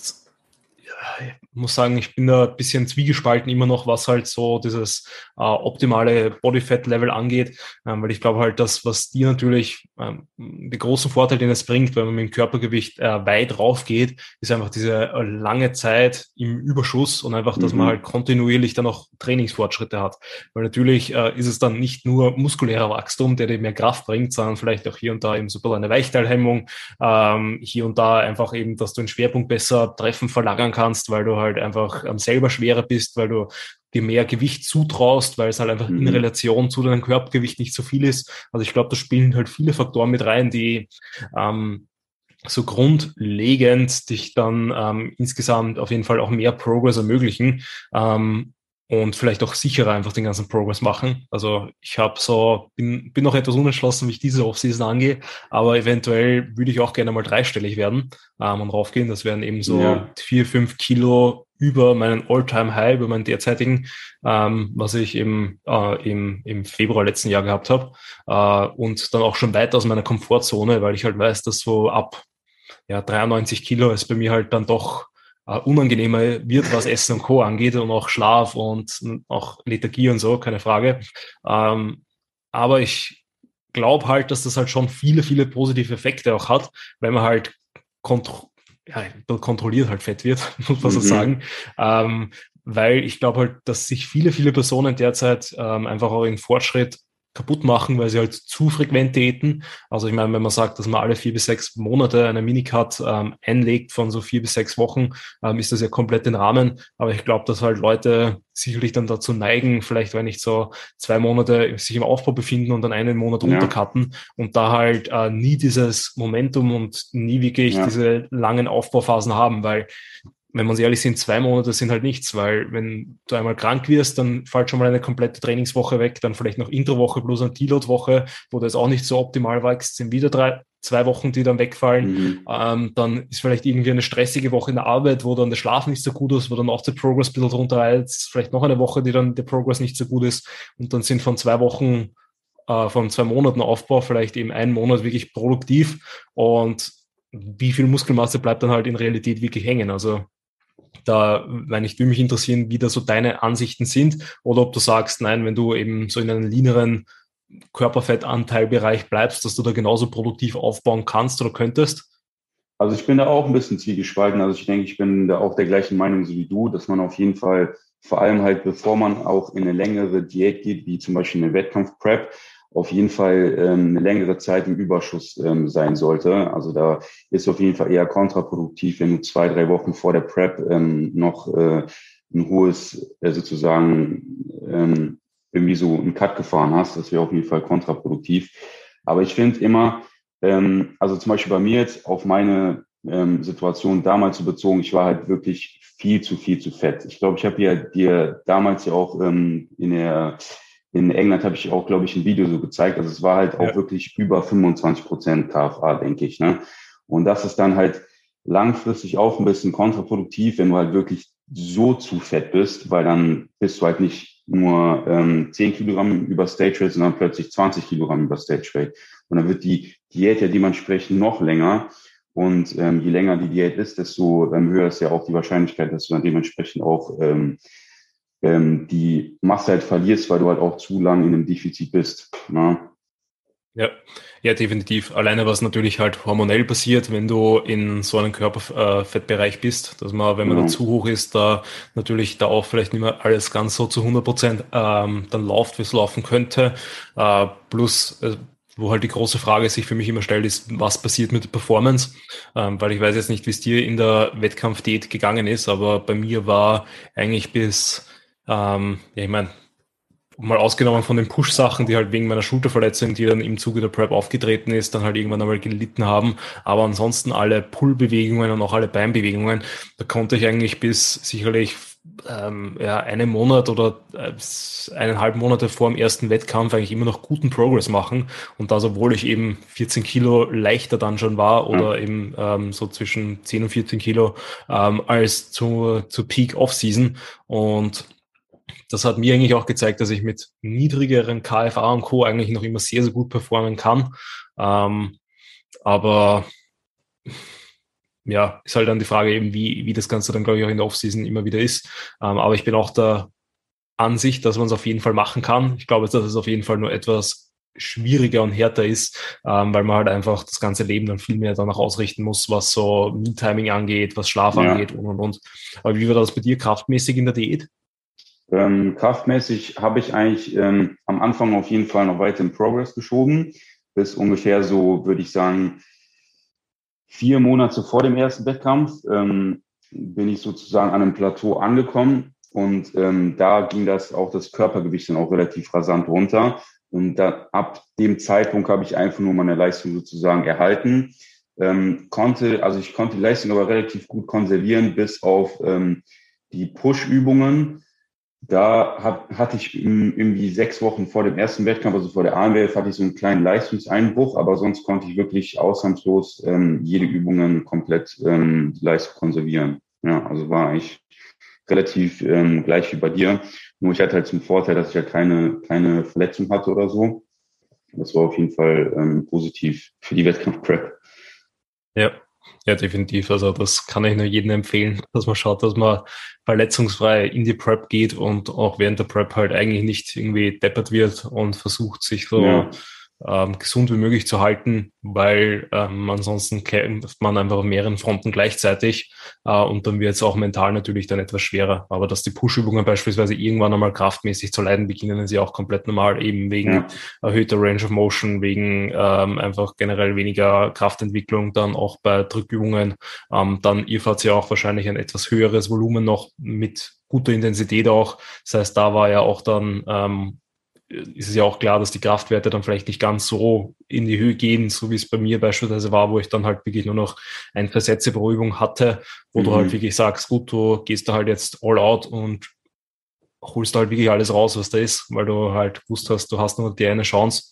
ich muss sagen, ich bin da ein bisschen zwiegespalten immer noch, was halt so dieses äh, optimale Bodyfat-Level angeht, ähm, weil ich glaube halt, dass was dir natürlich ähm, den großen Vorteil, den es bringt, wenn man mit dem Körpergewicht äh, weit rauf geht, ist einfach diese äh, lange Zeit im Überschuss und einfach, dass mhm. man halt kontinuierlich dann auch Trainingsfortschritte hat. Weil natürlich äh, ist es dann nicht nur muskulärer Wachstum, der dir mehr Kraft bringt, sondern vielleicht auch hier und da eben so eine Weichteilhemmung, ähm, hier und da einfach eben, dass du den Schwerpunkt besser treffen verlagern kannst, weil du halt einfach ähm, selber schwerer bist, weil du dir mehr Gewicht zutraust, weil es halt einfach mhm. in Relation zu deinem Körpergewicht nicht so viel ist. Also ich glaube, da spielen halt viele Faktoren mit rein, die ähm, so grundlegend dich dann ähm, insgesamt auf jeden Fall auch mehr Progress ermöglichen. Ähm, und vielleicht auch sicherer einfach den ganzen Progress machen. Also ich habe so, bin, bin noch etwas unentschlossen, wie ich diese Offseason angehe, aber eventuell würde ich auch gerne mal dreistellig werden ähm, und raufgehen. Das wären eben so ja. vier, fünf Kilo über meinen All-Time-High, über meinen derzeitigen, ähm, was ich eben äh, im, im Februar letzten Jahr gehabt habe. Äh, und dann auch schon weit aus meiner Komfortzone, weil ich halt weiß, dass so ab ja, 93 Kilo ist bei mir halt dann doch äh, unangenehmer wird, was Essen und Co. angeht und auch Schlaf und auch Lethargie und so, keine Frage. Ähm, aber ich glaube halt, dass das halt schon viele, viele positive Effekte auch hat, wenn man halt kontro ja, kontrolliert halt fett wird, *laughs* muss man so mhm. sagen. Ähm, weil ich glaube halt, dass sich viele, viele Personen derzeit ähm, einfach auch in Fortschritt kaputt machen, weil sie halt zu frequent daten. Also ich meine, wenn man sagt, dass man alle vier bis sechs Monate eine Minicard ähm, einlegt von so vier bis sechs Wochen, ähm, ist das ja komplett den Rahmen. Aber ich glaube, dass halt Leute sicherlich dann dazu neigen, vielleicht wenn nicht so zwei Monate sich im Aufbau befinden und dann einen Monat ja. runtercutten und da halt äh, nie dieses Momentum und nie wirklich ja. diese langen Aufbauphasen haben, weil wenn man ehrlich sind, zwei Monate sind halt nichts, weil wenn du einmal krank wirst, dann fällt schon mal eine komplette Trainingswoche weg, dann vielleicht noch Introwoche plus eine Deload-Woche, wo du jetzt auch nicht so optimal wächst, sind wieder drei, zwei Wochen, die dann wegfallen. Mhm. Ähm, dann ist vielleicht irgendwie eine stressige Woche in der Arbeit, wo dann der Schlaf nicht so gut ist, wo dann auch der Progress ein bisschen drunter reizt, vielleicht noch eine Woche, die dann der Progress nicht so gut ist und dann sind von zwei Wochen, äh, von zwei Monaten Aufbau vielleicht eben ein Monat wirklich produktiv und wie viel Muskelmasse bleibt dann halt in Realität wirklich hängen. Also da, wenn ich, würde mich interessieren, wie da so deine Ansichten sind oder ob du sagst, nein, wenn du eben so in einem leaneren Körperfettanteilbereich bleibst, dass du da genauso produktiv aufbauen kannst oder könntest? Also ich bin da auch ein bisschen zwiegespalten. Also ich denke, ich bin da auch der gleichen Meinung wie du, dass man auf jeden Fall vor allem halt, bevor man auch in eine längere Diät geht, wie zum Beispiel eine Wettkampf-Prep, auf jeden Fall ähm, eine längere Zeit im Überschuss ähm, sein sollte. Also da ist auf jeden Fall eher kontraproduktiv, wenn du zwei, drei Wochen vor der Prep ähm, noch äh, ein hohes, äh, sozusagen ähm, irgendwie so einen Cut gefahren hast. Das wäre auf jeden Fall kontraproduktiv. Aber ich finde immer, Ähm, also zum Beispiel bei mir jetzt auf meine ähm, Situation damals so bezogen, ich war halt wirklich viel zu viel zu fett. Ich glaube, ich habe ja dir damals ja auch ähm, in der in England habe ich auch, glaube ich, ein Video so gezeigt. Also es war halt auch ja. wirklich über 25 Prozent KFA, denke ich. Ne? Und das ist dann halt langfristig auch ein bisschen kontraproduktiv, wenn du halt wirklich so zu fett bist, weil dann bist du halt nicht nur ähm, 10 Kilogramm über Stage Weight, sondern plötzlich 20 Kilogramm über Stage Weight. Und dann wird die Diät ja dementsprechend noch länger. Und ähm, je länger die Diät ist, desto ähm, höher ist ja auch die Wahrscheinlichkeit, dass du dann dementsprechend auch ähm, ähm, die Masse halt verlierst, weil du halt auch zu lang in einem Defizit bist. Ne? Ja, ja, definitiv. Alleine was natürlich halt hormonell passiert, wenn du in so einem Körperfettbereich bist, dass man, wenn man ja. da zu hoch ist, da natürlich da auch vielleicht nicht mehr alles ganz so zu 100 Prozent ähm, dann läuft, wie es laufen könnte. Äh, plus, äh, wo halt die große Frage sich für mich immer stellt, ist, was passiert mit der Performance? Ähm, weil ich weiß jetzt nicht, wie es dir in der Wettkampfdiät gegangen ist, aber bei mir war eigentlich bis, ähm, ja, ich meine, mal ausgenommen von den Push-Sachen, die halt wegen meiner Schulterverletzung, die dann im Zuge der Prep aufgetreten ist, dann halt irgendwann einmal gelitten haben. Aber ansonsten alle Pull-Bewegungen und auch alle Beinbewegungen, da konnte ich eigentlich bis sicherlich ähm, ja, einen Monat oder äh, eineinhalb Monate vor dem ersten Wettkampf eigentlich immer noch guten Progress machen. Und das, obwohl ich eben 14 Kilo leichter dann schon war oder mhm. eben ähm, so zwischen 10 und 14 Kilo ähm, als zu, zu Peak Off-Season. Und das hat mir eigentlich auch gezeigt, dass ich mit niedrigeren KFA und Co. eigentlich noch immer sehr, sehr gut performen kann. Ähm, aber ja, ist halt dann die Frage eben, wie, wie das Ganze dann, glaube ich, auch in der Offseason immer wieder ist. Ähm, aber ich bin auch der Ansicht, dass man es auf jeden Fall machen kann. Ich glaube, dass es auf jeden Fall nur etwas schwieriger und härter ist, ähm, weil man halt einfach das ganze Leben dann viel mehr danach ausrichten muss, was so Meal-Timing angeht, was Schlaf ja. angeht und und und. Aber wie war das bei dir kraftmäßig in der Diät? Ähm, kraftmäßig habe ich eigentlich ähm, am Anfang auf jeden Fall noch weiter im Progress geschoben, bis ungefähr so, würde ich sagen, vier Monate vor dem ersten Wettkampf ähm, bin ich sozusagen an einem Plateau angekommen und ähm, da ging das auch das Körpergewicht dann auch relativ rasant runter. Und da, ab dem Zeitpunkt habe ich einfach nur meine Leistung sozusagen erhalten. Ähm, konnte, also ich konnte die Leistung aber relativ gut konservieren, bis auf ähm, die Push-Übungen da hab, hatte ich irgendwie sechs Wochen vor dem ersten Wettkampf, also vor der AMWF, hatte ich so einen kleinen Leistungseinbruch, aber sonst konnte ich wirklich ausnahmslos ähm, jede Übungen komplett ähm, Leistung konservieren. Ja, also war eigentlich relativ ähm, gleich wie bei dir. Nur ich hatte halt zum Vorteil, dass ich ja keine, keine Verletzung hatte oder so. Das war auf jeden Fall ähm, positiv für die Wettkampf-Prep. Ja, ja, definitiv. Also das kann ich nur jedem empfehlen, dass man schaut, dass man verletzungsfrei in die Prep geht und auch während der Prep halt eigentlich nicht irgendwie deppert wird und versucht, sich so ja ähm, gesund wie möglich zu halten, weil ähm, ansonsten kämpft man einfach auf mehreren Fronten gleichzeitig äh, und dann wird es auch mental natürlich dann etwas schwerer. Aber dass die Push-Übungen beispielsweise irgendwann einmal kraftmäßig zu leiden beginnen, ist ja auch komplett normal, eben wegen ja. erhöhter Range of Motion, wegen ähm, einfach generell weniger Kraftentwicklung, dann auch bei Drückübungen. Ähm, dann ihr fahrt ja auch wahrscheinlich ein etwas höheres Volumen noch mit guter Intensität auch. Das heißt, da war ja auch dann ähm, ist es ja auch klar, dass die Kraftwerte dann vielleicht nicht ganz so in die Höhe gehen, so wie es bei mir beispielsweise war, wo ich dann halt wirklich nur noch ein Versätze pro Übung hatte, wo mhm. du halt wirklich sagst, gut, du gehst da halt jetzt all out und holst halt wirklich alles raus, was da ist, weil du halt gewusst hast, du hast nur die eine Chance.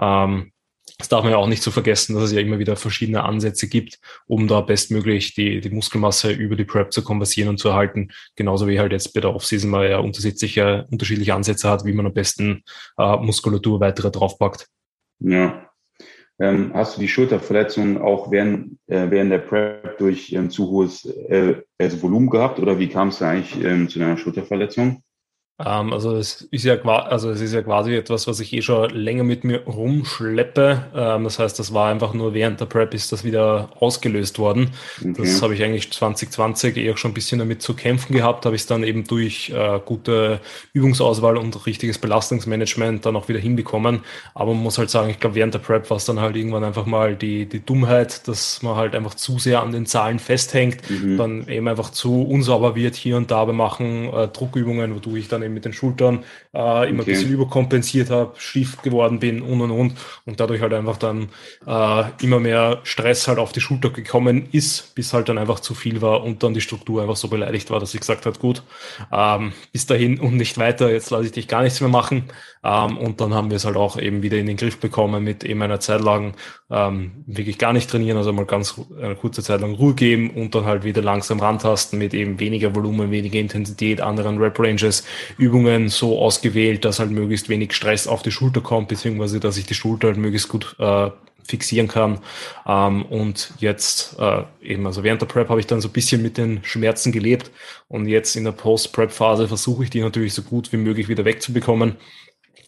Ähm, das darf man ja auch nicht so vergessen, dass es ja immer wieder verschiedene Ansätze gibt, um da bestmöglich die, die Muskelmasse über die Prep zu konversieren und zu erhalten. Genauso wie halt jetzt bei der Offseason mal ja unterschiedliche, unterschiedliche Ansätze hat, wie man am besten äh, Muskulatur weitere draufpackt. Ja. Ähm, hast du die Schulterverletzung auch während, äh, während der Prep durch ähm, zu hohes äh, also Volumen gehabt oder wie kam es eigentlich ähm, zu deiner Schulterverletzung? Ähm, also es ist ja also es ist ja quasi etwas, was ich eh schon länger mit mir rumschleppe. Ähm, das heißt, das war einfach nur während der Prep ist das wieder ausgelöst worden. Okay. Das habe ich eigentlich 2020 eher schon ein bisschen damit zu kämpfen gehabt, habe ich es dann eben durch äh, gute Übungsauswahl und richtiges Belastungsmanagement dann auch wieder hinbekommen. Aber man muss halt sagen, ich glaube, während der Prep war es dann halt irgendwann einfach mal die, die Dummheit, dass man halt einfach zu sehr an den Zahlen festhängt, mhm. dann eben einfach zu unsauber wird hier und da beim Machen äh, Druckübungen, wodurch ich dann eben mit den Schultern äh, immer okay. ein bisschen überkompensiert habe, schief geworden bin und und und und dadurch halt einfach dann äh, immer mehr Stress halt auf die Schulter gekommen ist, bis halt dann einfach zu viel war und dann die Struktur einfach so beleidigt war, dass ich gesagt habe, gut, ähm, bis dahin und nicht weiter, jetzt lasse ich dich gar nichts mehr machen. Ähm, und dann haben wir es halt auch eben wieder in den Griff bekommen mit eben einer Zeit lang ähm, wirklich gar nicht trainieren, also mal ganz eine kurze Zeit lang Ruhe geben und dann halt wieder langsam rantasten mit eben weniger Volumen, weniger Intensität, anderen Rep Ranges, Übungen so ausgewählt, dass halt möglichst wenig Stress auf die Schulter kommt, beziehungsweise dass ich die Schulter halt möglichst gut äh, fixieren kann. Ähm, und jetzt äh, eben, also während der Prep habe ich dann so ein bisschen mit den Schmerzen gelebt und jetzt in der Post-Prep-Phase versuche ich die natürlich so gut wie möglich wieder wegzubekommen.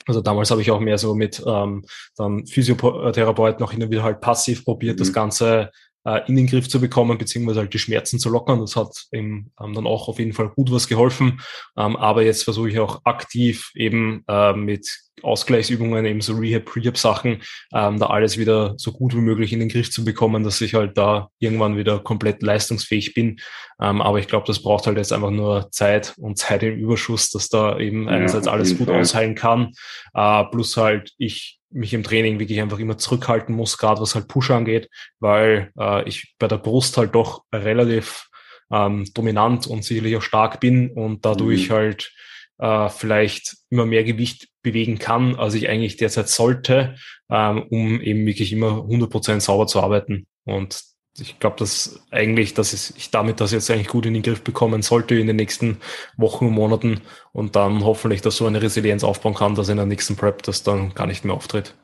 Also damals habe ich auch mehr so mit ähm, dann Physiotherapeuten hin und wieder halt passiv probiert, mhm. das Ganze äh, in den Griff zu bekommen, beziehungsweise halt die Schmerzen zu lockern. Das hat eben ähm, dann auch auf jeden Fall gut was geholfen. Ähm, aber jetzt versuche ich auch aktiv eben äh, mit Ausgleichsübungen, eben so Rehab, Prehab-Sachen, ähm, da alles wieder so gut wie möglich in den Griff zu bekommen, dass ich halt da irgendwann wieder komplett leistungsfähig bin. Ähm, aber ich glaube, das braucht halt jetzt einfach nur Zeit und Zeit im Überschuss, dass da eben ja, einerseits alles gut Fall. ausheilen kann. Äh, plus halt ich mich im Training wirklich einfach immer zurückhalten muss, gerade was halt Push angeht, weil äh, ich bei der Brust halt doch relativ ähm, dominant und sicherlich auch stark bin und dadurch mhm. halt äh, vielleicht immer mehr Gewicht bewegen kann, als ich eigentlich derzeit sollte, ähm, um eben wirklich immer 100% sauber zu arbeiten. Und ich glaube, dass eigentlich, dass ich damit das jetzt eigentlich gut in den Griff bekommen sollte in den nächsten Wochen und Monaten und dann hoffentlich, dass so eine Resilienz aufbauen kann, dass in der nächsten Prep das dann gar nicht mehr auftritt.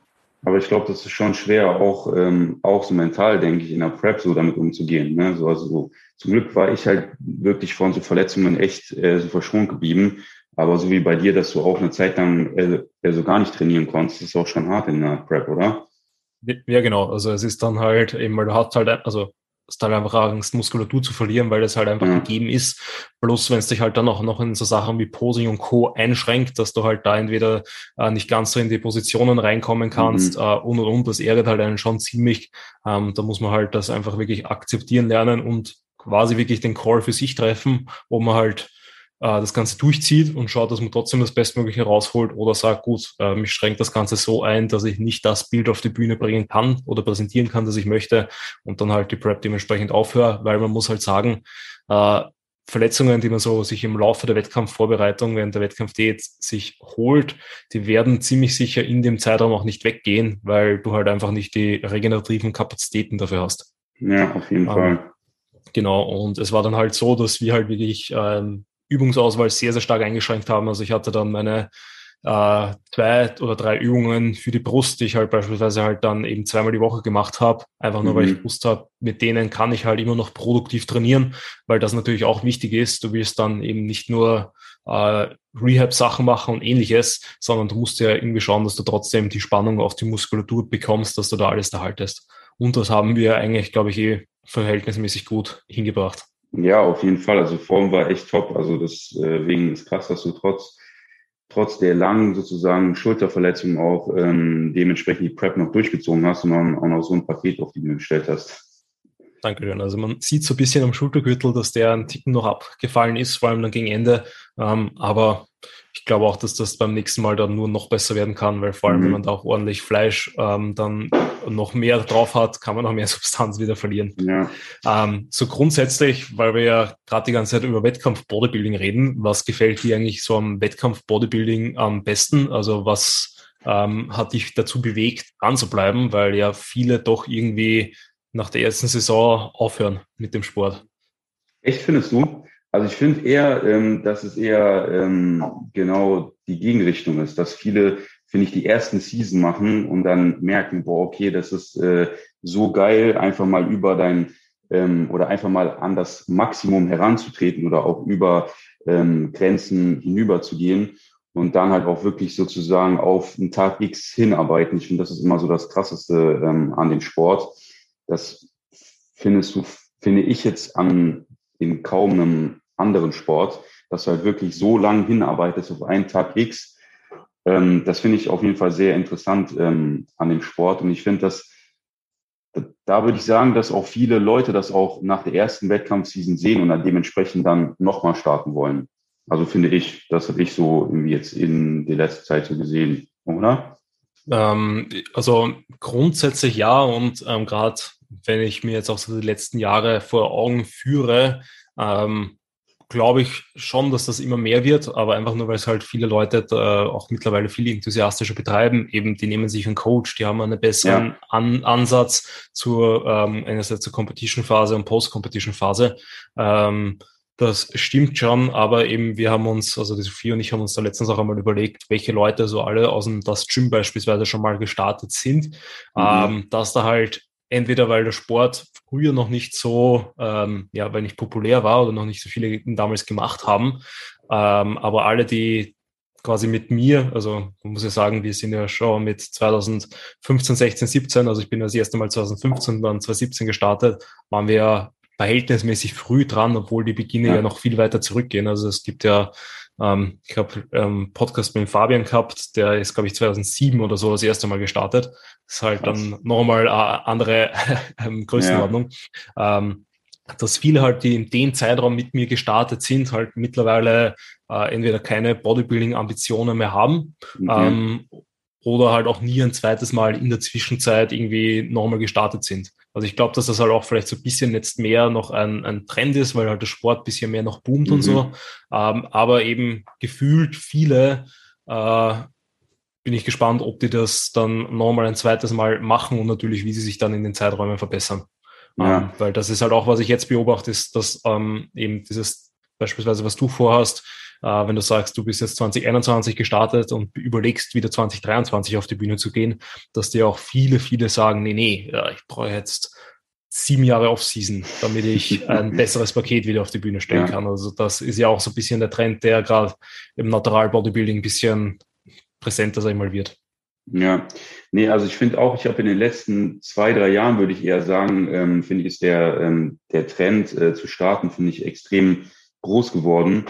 Aber ich glaube, das ist schon schwer, auch, ähm, auch so mental, denke ich, in der Prep so damit umzugehen. Ne? So, also so, zum Glück war ich halt wirklich von so Verletzungen echt äh, so verschont geblieben. Aber so wie bei dir, dass du auch eine Zeit lang äh, äh, so gar nicht trainieren konntest, ist auch schon hart in der Prep, oder? Ja, genau. Also es ist dann halt eben, weil du hast halt, also es ist halt einfach Angst, Muskulatur zu verlieren, weil das halt einfach ja. gegeben ist. Plus, wenn es dich halt dann auch noch in so Sachen wie Posing und Co. einschränkt, dass du halt da entweder äh, nicht ganz so in die Positionen reinkommen kannst mhm. äh, und und und, das ärgert halt einen schon ziemlich. Ähm, da muss man halt das einfach wirklich akzeptieren lernen und quasi wirklich den Call für sich treffen, wo man halt das Ganze durchzieht und schaut, dass man trotzdem das Bestmögliche rausholt oder sagt, gut, äh, mich schränkt das Ganze so ein, dass ich nicht das Bild auf die Bühne bringen kann oder präsentieren kann, das ich möchte und dann halt die Prep dementsprechend aufhöre, weil man muss halt sagen, äh, Verletzungen, die man so sich im Laufe der Wettkampfvorbereitung, während der Wettkampfdiät sich holt, die werden ziemlich sicher in dem Zeitraum auch nicht weggehen, weil du halt einfach nicht die regenerativen Kapazitäten dafür hast. Ja, auf jeden ähm, Fall. Genau, und es war dann halt so, dass wir halt wirklich ähm, Übungsauswahl sehr, sehr stark eingeschränkt haben. Also ich hatte dann meine äh, zwei oder drei Übungen für die Brust, die ich halt beispielsweise halt dann eben zweimal die Woche gemacht habe, einfach nur, mhm. weil ich gewusst habe, mit denen kann ich halt immer noch produktiv trainieren, weil das natürlich auch wichtig ist. Du willst dann eben nicht nur äh, Rehab-Sachen machen und ähnliches, sondern du musst ja irgendwie schauen, dass du trotzdem die Spannung auf die Muskulatur bekommst, dass du da alles erhaltest. Und das haben wir eigentlich, glaube ich, eh verhältnismäßig gut hingebracht. Ja, auf jeden Fall. Also Form war echt top. Also deswegen äh, ist krass, dass du trotz trotz der langen sozusagen Schulterverletzung auch ähm, dementsprechend die Prep noch durchgezogen hast und dann auch noch so ein Paket auf die Bühne gestellt hast. Danke, Also man sieht so ein bisschen am Schultergürtel, dass der ein Ticken noch abgefallen ist, vor allem dann gegen Ende. Ähm, aber ich glaube auch, dass das beim nächsten Mal dann nur noch besser werden kann, weil vor allem, mhm. wenn man da auch ordentlich Fleisch ähm, dann noch mehr drauf hat, kann man auch mehr *laughs* Substanz wieder verlieren. Ja. Ähm, so grundsätzlich, weil wir ja gerade die ganze Zeit über Wettkampf-Bodybuilding reden, was gefällt dir eigentlich so am Wettkampf-Bodybuilding am besten? Also was ähm, hat dich dazu bewegt, dran zu bleiben, weil ja viele doch irgendwie nach der ersten Saison aufhören mit dem Sport. Echt findest du? Also ich finde eher, ähm, dass es eher ähm, genau die Gegenrichtung ist, dass viele, finde ich, die ersten Season machen und dann merken, boah, okay, das ist äh, so geil, einfach mal über dein ähm, oder einfach mal an das Maximum heranzutreten oder auch über ähm, Grenzen hinüber zu gehen und dann halt auch wirklich sozusagen auf einen Tag X hinarbeiten. Ich finde, das ist immer so das Krasseste ähm, an dem Sport. Das findest du, finde ich jetzt an in kaum einem anderen Sport, dass du halt wirklich so lang hinarbeitest auf einen Tag X. Ähm, das finde ich auf jeden Fall sehr interessant ähm, an dem Sport. Und ich finde das, da würde ich sagen, dass auch viele Leute das auch nach der ersten Wettkampfseason sehen und dann dementsprechend dann nochmal starten wollen. Also finde ich, das habe ich so irgendwie jetzt in der letzten Zeit so gesehen, oder? Ähm, also grundsätzlich ja und ähm, gerade wenn ich mir jetzt auch so die letzten Jahre vor Augen führe, ähm, glaube ich schon, dass das immer mehr wird, aber einfach nur, weil es halt viele Leute äh, auch mittlerweile viel enthusiastischer betreiben. Eben, die nehmen sich einen Coach, die haben einen besseren ja. An Ansatz zur ähm, einerseits zur Competition-Phase und Post-Competition-Phase. Ähm, das stimmt schon, aber eben wir haben uns, also die Sophie und ich haben uns da letztens auch einmal überlegt, welche Leute so alle aus dem Das Gym beispielsweise schon mal gestartet sind, mhm. ähm, dass da halt entweder weil der Sport früher noch nicht so, ähm, ja, weil nicht populär war oder noch nicht so viele damals gemacht haben, ähm, aber alle, die quasi mit mir, also man muss ja sagen, wir sind ja schon mit 2015, 16, 17, also ich bin das erste Mal 2015, dann 2017 gestartet, waren wir ja verhältnismäßig früh dran, obwohl die Beginne ja, ja noch viel weiter zurückgehen. Also es gibt ja, ähm, ich habe ähm, Podcast mit Fabian gehabt, der ist, glaube ich, 2007 oder so das erste Mal gestartet. Das ist halt Krass. dann nochmal eine andere *laughs* ähm, Größenordnung. Ja. Ähm, dass viele halt, die in dem Zeitraum mit mir gestartet sind, halt mittlerweile äh, entweder keine Bodybuilding-Ambitionen mehr haben mhm. ähm, oder halt auch nie ein zweites Mal in der Zwischenzeit irgendwie nochmal gestartet sind. Also ich glaube, dass das halt auch vielleicht so ein bisschen jetzt mehr noch ein, ein Trend ist, weil halt der Sport ein bisschen mehr noch boomt mhm. und so. Ähm, aber eben gefühlt viele äh, bin ich gespannt, ob die das dann nochmal ein zweites Mal machen und natürlich, wie sie sich dann in den Zeiträumen verbessern. Ja. Ähm, weil das ist halt auch, was ich jetzt beobachte, ist, dass ähm, eben dieses beispielsweise, was du vorhast, wenn du sagst, du bist jetzt 2021 gestartet und überlegst, wieder 2023 auf die Bühne zu gehen, dass dir auch viele, viele sagen, nee, nee, ich brauche jetzt sieben Jahre Off-Season, damit ich ein *laughs* besseres Paket wieder auf die Bühne stellen ja. kann. Also das ist ja auch so ein bisschen der Trend, der gerade im Natural Bodybuilding ein bisschen präsenter, sag ich mal, wird. Ja, nee, also ich finde auch, ich habe in den letzten zwei, drei Jahren, würde ich eher sagen, ähm, finde ich, ist der, ähm, der Trend äh, zu starten, finde ich, extrem groß geworden.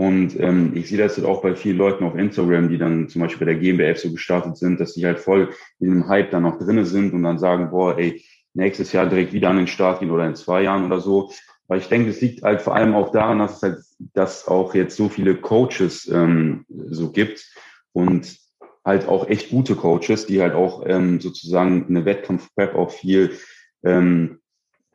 Und ähm, ich sehe das halt auch bei vielen Leuten auf Instagram, die dann zum Beispiel bei der GmbF so gestartet sind, dass die halt voll in dem Hype dann noch drinne sind und dann sagen, boah, ey, nächstes Jahr direkt wieder an den Start gehen oder in zwei Jahren oder so. Weil ich denke, es liegt halt vor allem auch daran, dass es halt, dass auch jetzt so viele Coaches ähm, so gibt und halt auch echt gute Coaches, die halt auch ähm, sozusagen eine Wettkampf-Prep auch viel, ähm,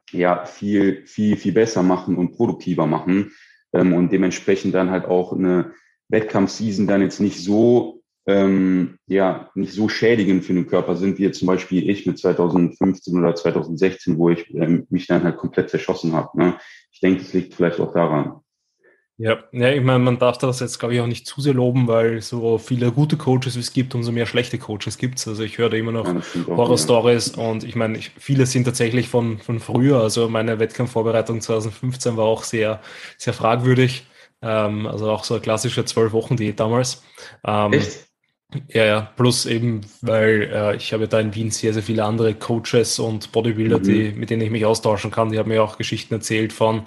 ja, viel, viel, viel besser machen und produktiver machen ähm, und dementsprechend dann halt auch eine Wettkampfseason dann jetzt nicht so ähm, ja nicht so schädigend für den Körper sind, wie jetzt zum Beispiel ich mit 2015 oder 2016, wo ich ähm, mich dann halt komplett zerschossen habe. Ne? Ich denke, das liegt vielleicht auch daran. Ja, ja, ich meine, man darf das jetzt, glaube ich, auch nicht zu sehr loben, weil so viele gute Coaches wie es gibt, umso mehr schlechte Coaches gibt es. Also ich höre da immer noch ja, Horror-Stories und ich meine, ich, viele sind tatsächlich von, von früher. Also meine Wettkampfvorbereitung 2015 war auch sehr, sehr fragwürdig. Ähm, also auch so eine klassische Zwölf-Wochen-Diät damals. Ähm, Echt? Ja, ja, plus eben, weil äh, ich habe da in Wien sehr, sehr viele andere Coaches und Bodybuilder, mhm. die, mit denen ich mich austauschen kann. Die haben mir auch Geschichten erzählt von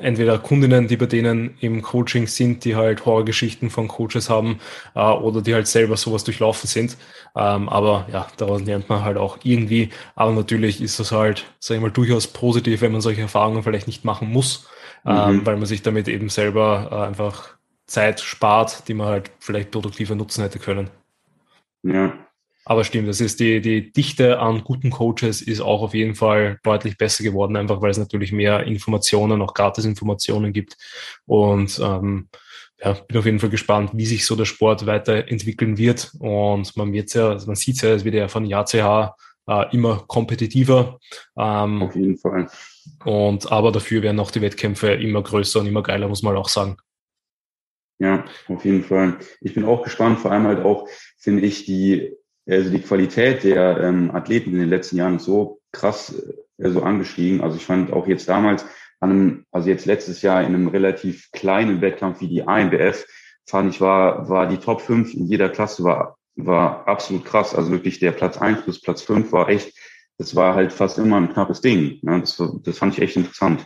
entweder Kundinnen, die bei denen im Coaching sind, die halt Horrorgeschichten von Coaches haben äh, oder die halt selber sowas durchlaufen sind. Ähm, aber ja, daraus lernt man halt auch irgendwie. Aber natürlich ist das halt, sag ich mal, durchaus positiv, wenn man solche Erfahrungen vielleicht nicht machen muss, ähm, mhm. ähm, weil man sich damit eben selber äh, einfach Zeit spart, die man halt vielleicht produktiver nutzen hätte können. Ja. Aber stimmt, das ist die, die Dichte an guten Coaches ist auch auf jeden Fall deutlich besser geworden, einfach weil es natürlich mehr Informationen, auch Gratis-Informationen gibt. Und ähm, ja, bin auf jeden Fall gespannt, wie sich so der Sport weiterentwickeln wird. Und man wird ja, man sieht ja, es wird ja von Jahr zu Jahr äh, immer kompetitiver. Ähm, auf jeden Fall. Und aber dafür werden auch die Wettkämpfe immer größer und immer geiler, muss man auch sagen. Ja, auf jeden Fall. Ich bin auch gespannt, vor allem halt auch, finde ich, die, also die Qualität der ähm, Athleten in den letzten Jahren so krass äh, so angestiegen. Also ich fand auch jetzt damals an einem, also jetzt letztes Jahr in einem relativ kleinen Wettkampf wie die ANBF, fand ich, war, war die Top 5 in jeder Klasse war, war absolut krass. Also wirklich der Platz 1 bis Platz 5 war echt, das war halt fast immer ein knappes Ding. Ne? Das, das fand ich echt interessant.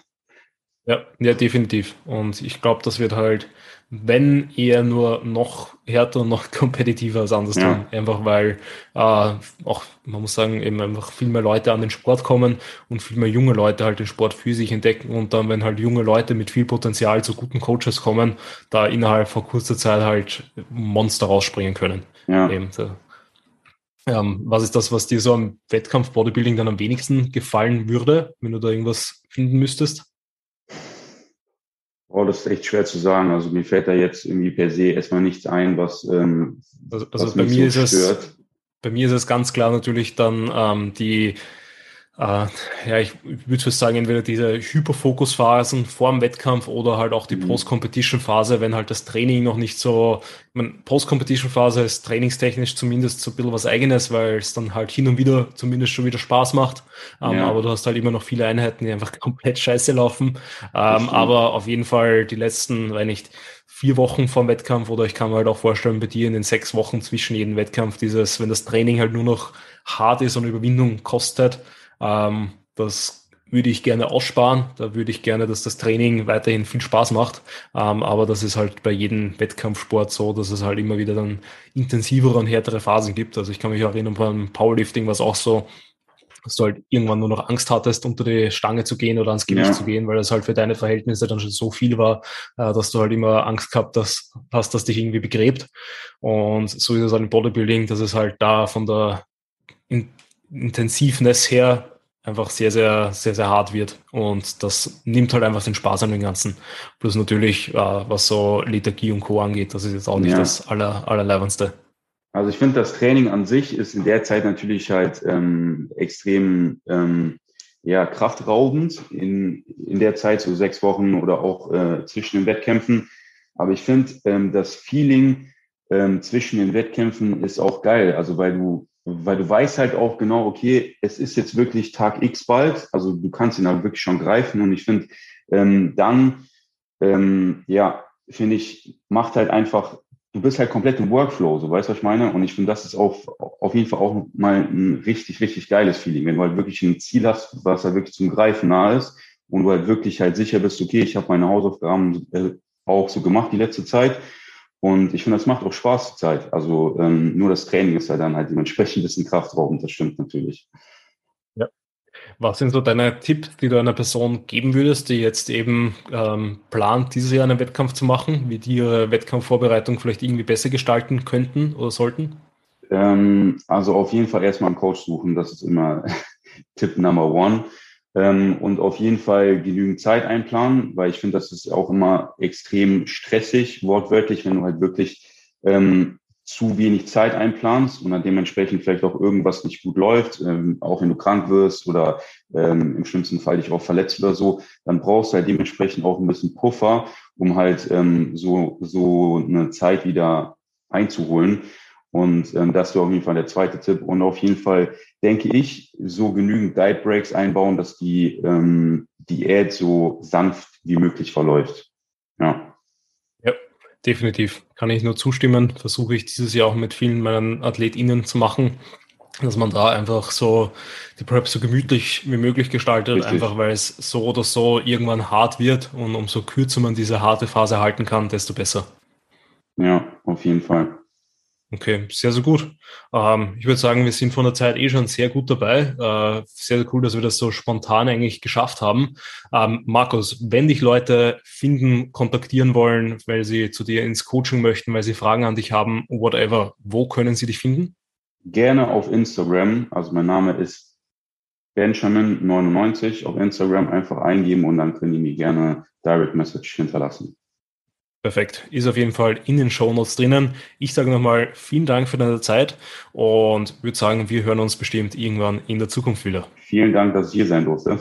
Ja, ja, definitiv. Und ich glaube, das wird halt, wenn eher nur noch härter und noch *laughs* kompetitiver als andersrum. Ja. Einfach weil äh, auch, man muss sagen, eben einfach viel mehr Leute an den Sport kommen und viel mehr junge Leute halt den Sport für sich entdecken und dann, wenn halt junge Leute mit viel Potenzial zu guten Coaches kommen, da innerhalb von kurzer Zeit halt Monster rausspringen können. Ja. Eben, so. ähm, was ist das, was dir so am Wettkampf Bodybuilding dann am wenigsten gefallen würde, wenn du da irgendwas finden müsstest? Oh, das ist echt schwer zu sagen. Also mir fällt da jetzt irgendwie per se erstmal nichts ein, was, ähm, also, also was bei mir so ist stört. es bei mir ist es ganz klar natürlich dann ähm, die äh, ja, ich würde fast sagen, entweder diese Hyperfokusphasen vor dem Wettkampf oder halt auch die mhm. Post-Competition-Phase, wenn halt das Training noch nicht so, ich meine, Post-Competition-Phase ist trainingstechnisch zumindest so ein bisschen was eigenes, weil es dann halt hin und wieder zumindest schon wieder Spaß macht. Ähm, ja. Aber du hast halt immer noch viele Einheiten, die einfach *laughs* komplett scheiße laufen. Ähm, aber auf jeden Fall die letzten, wenn nicht, vier Wochen vom Wettkampf oder ich kann mir halt auch vorstellen, bei dir in den sechs Wochen zwischen jedem Wettkampf, dieses, wenn das Training halt nur noch hart ist und Überwindung kostet, ähm, das würde ich gerne aussparen. Da würde ich gerne, dass das Training weiterhin viel Spaß macht. Ähm, aber das ist halt bei jedem Wettkampfsport so, dass es halt immer wieder dann intensivere und härtere Phasen gibt. Also ich kann mich erinnern, beim Powerlifting war es auch so, dass du halt irgendwann nur noch Angst hattest, unter die Stange zu gehen oder ans Gewicht ja. zu gehen, weil das halt für deine Verhältnisse dann schon so viel war, äh, dass du halt immer Angst gehabt hast, hast, dass dich irgendwie begräbt. Und so ist es halt im Bodybuilding, dass es halt da von der Intensivness her einfach sehr, sehr, sehr, sehr hart wird. Und das nimmt halt einfach den Spaß an dem Ganzen. Plus natürlich, äh, was so Lethargie und Co. angeht, das ist jetzt auch nicht ja. das aller, allerleibendste. Also ich finde, das Training an sich ist in der Zeit natürlich halt ähm, extrem ähm, ja, kraftraubend in, in der Zeit, so sechs Wochen oder auch äh, zwischen den Wettkämpfen. Aber ich finde, ähm, das Feeling ähm, zwischen den Wettkämpfen ist auch geil. Also weil du weil du weißt halt auch genau, okay, es ist jetzt wirklich Tag X bald, also du kannst ihn halt wirklich schon greifen. Und ich finde, ähm, dann, ähm, ja, finde ich, macht halt einfach, du bist halt komplett im Workflow, so weißt du, was ich meine? Und ich finde, das ist auf, auf jeden Fall auch mal ein richtig, richtig geiles Feeling, wenn du halt wirklich ein Ziel hast, was halt wirklich zum Greifen nahe ist und du halt wirklich halt sicher bist, okay, ich habe meine Hausaufgaben äh, auch so gemacht die letzte Zeit und ich finde, das macht auch Spaß zur Zeit. Also ähm, nur das Training ist ja dann halt dementsprechend ein bisschen kraftraubend, das stimmt natürlich. Ja. Was sind so deine Tipps, die du einer Person geben würdest, die jetzt eben ähm, plant, dieses Jahr einen Wettkampf zu machen, wie die ihre Wettkampfvorbereitung vielleicht irgendwie besser gestalten könnten oder sollten? Ähm, also auf jeden Fall erstmal einen Coach suchen, das ist immer *laughs* Tipp Number One. Ähm, und auf jeden Fall genügend Zeit einplanen, weil ich finde, das ist auch immer extrem stressig, wortwörtlich, wenn du halt wirklich ähm, zu wenig Zeit einplanst und dann dementsprechend vielleicht auch irgendwas nicht gut läuft, ähm, auch wenn du krank wirst oder ähm, im schlimmsten Fall dich auch verletzt oder so, dann brauchst du halt dementsprechend auch ein bisschen Puffer, um halt ähm, so, so eine Zeit wieder einzuholen. Und ähm, das wäre auf jeden Fall der zweite Tipp. Und auf jeden Fall denke ich, so genügend Diet Breaks einbauen, dass die ähm, Diät so sanft wie möglich verläuft. Ja. Ja, definitiv. Kann ich nur zustimmen. Versuche ich dieses Jahr auch mit vielen meinen AthletInnen zu machen, dass man da einfach so die Prep so gemütlich wie möglich gestaltet, Richtig. einfach weil es so oder so irgendwann hart wird und umso kürzer man diese harte Phase halten kann, desto besser. Ja, auf jeden Fall. Okay, sehr, sehr gut. Ähm, ich würde sagen, wir sind von der Zeit eh schon sehr gut dabei. Äh, sehr, sehr cool, dass wir das so spontan eigentlich geschafft haben. Ähm, Markus, wenn dich Leute finden, kontaktieren wollen, weil sie zu dir ins Coaching möchten, weil sie Fragen an dich haben, whatever, wo können sie dich finden? Gerne auf Instagram. Also mein Name ist Benjamin99 auf Instagram einfach eingeben und dann können die mir gerne Direct Message hinterlassen. Perfekt. Ist auf jeden Fall in den Shownotes drinnen. Ich sage nochmal vielen Dank für deine Zeit und würde sagen, wir hören uns bestimmt irgendwann in der Zukunft wieder. Vielen Dank, dass ich hier sein durfte.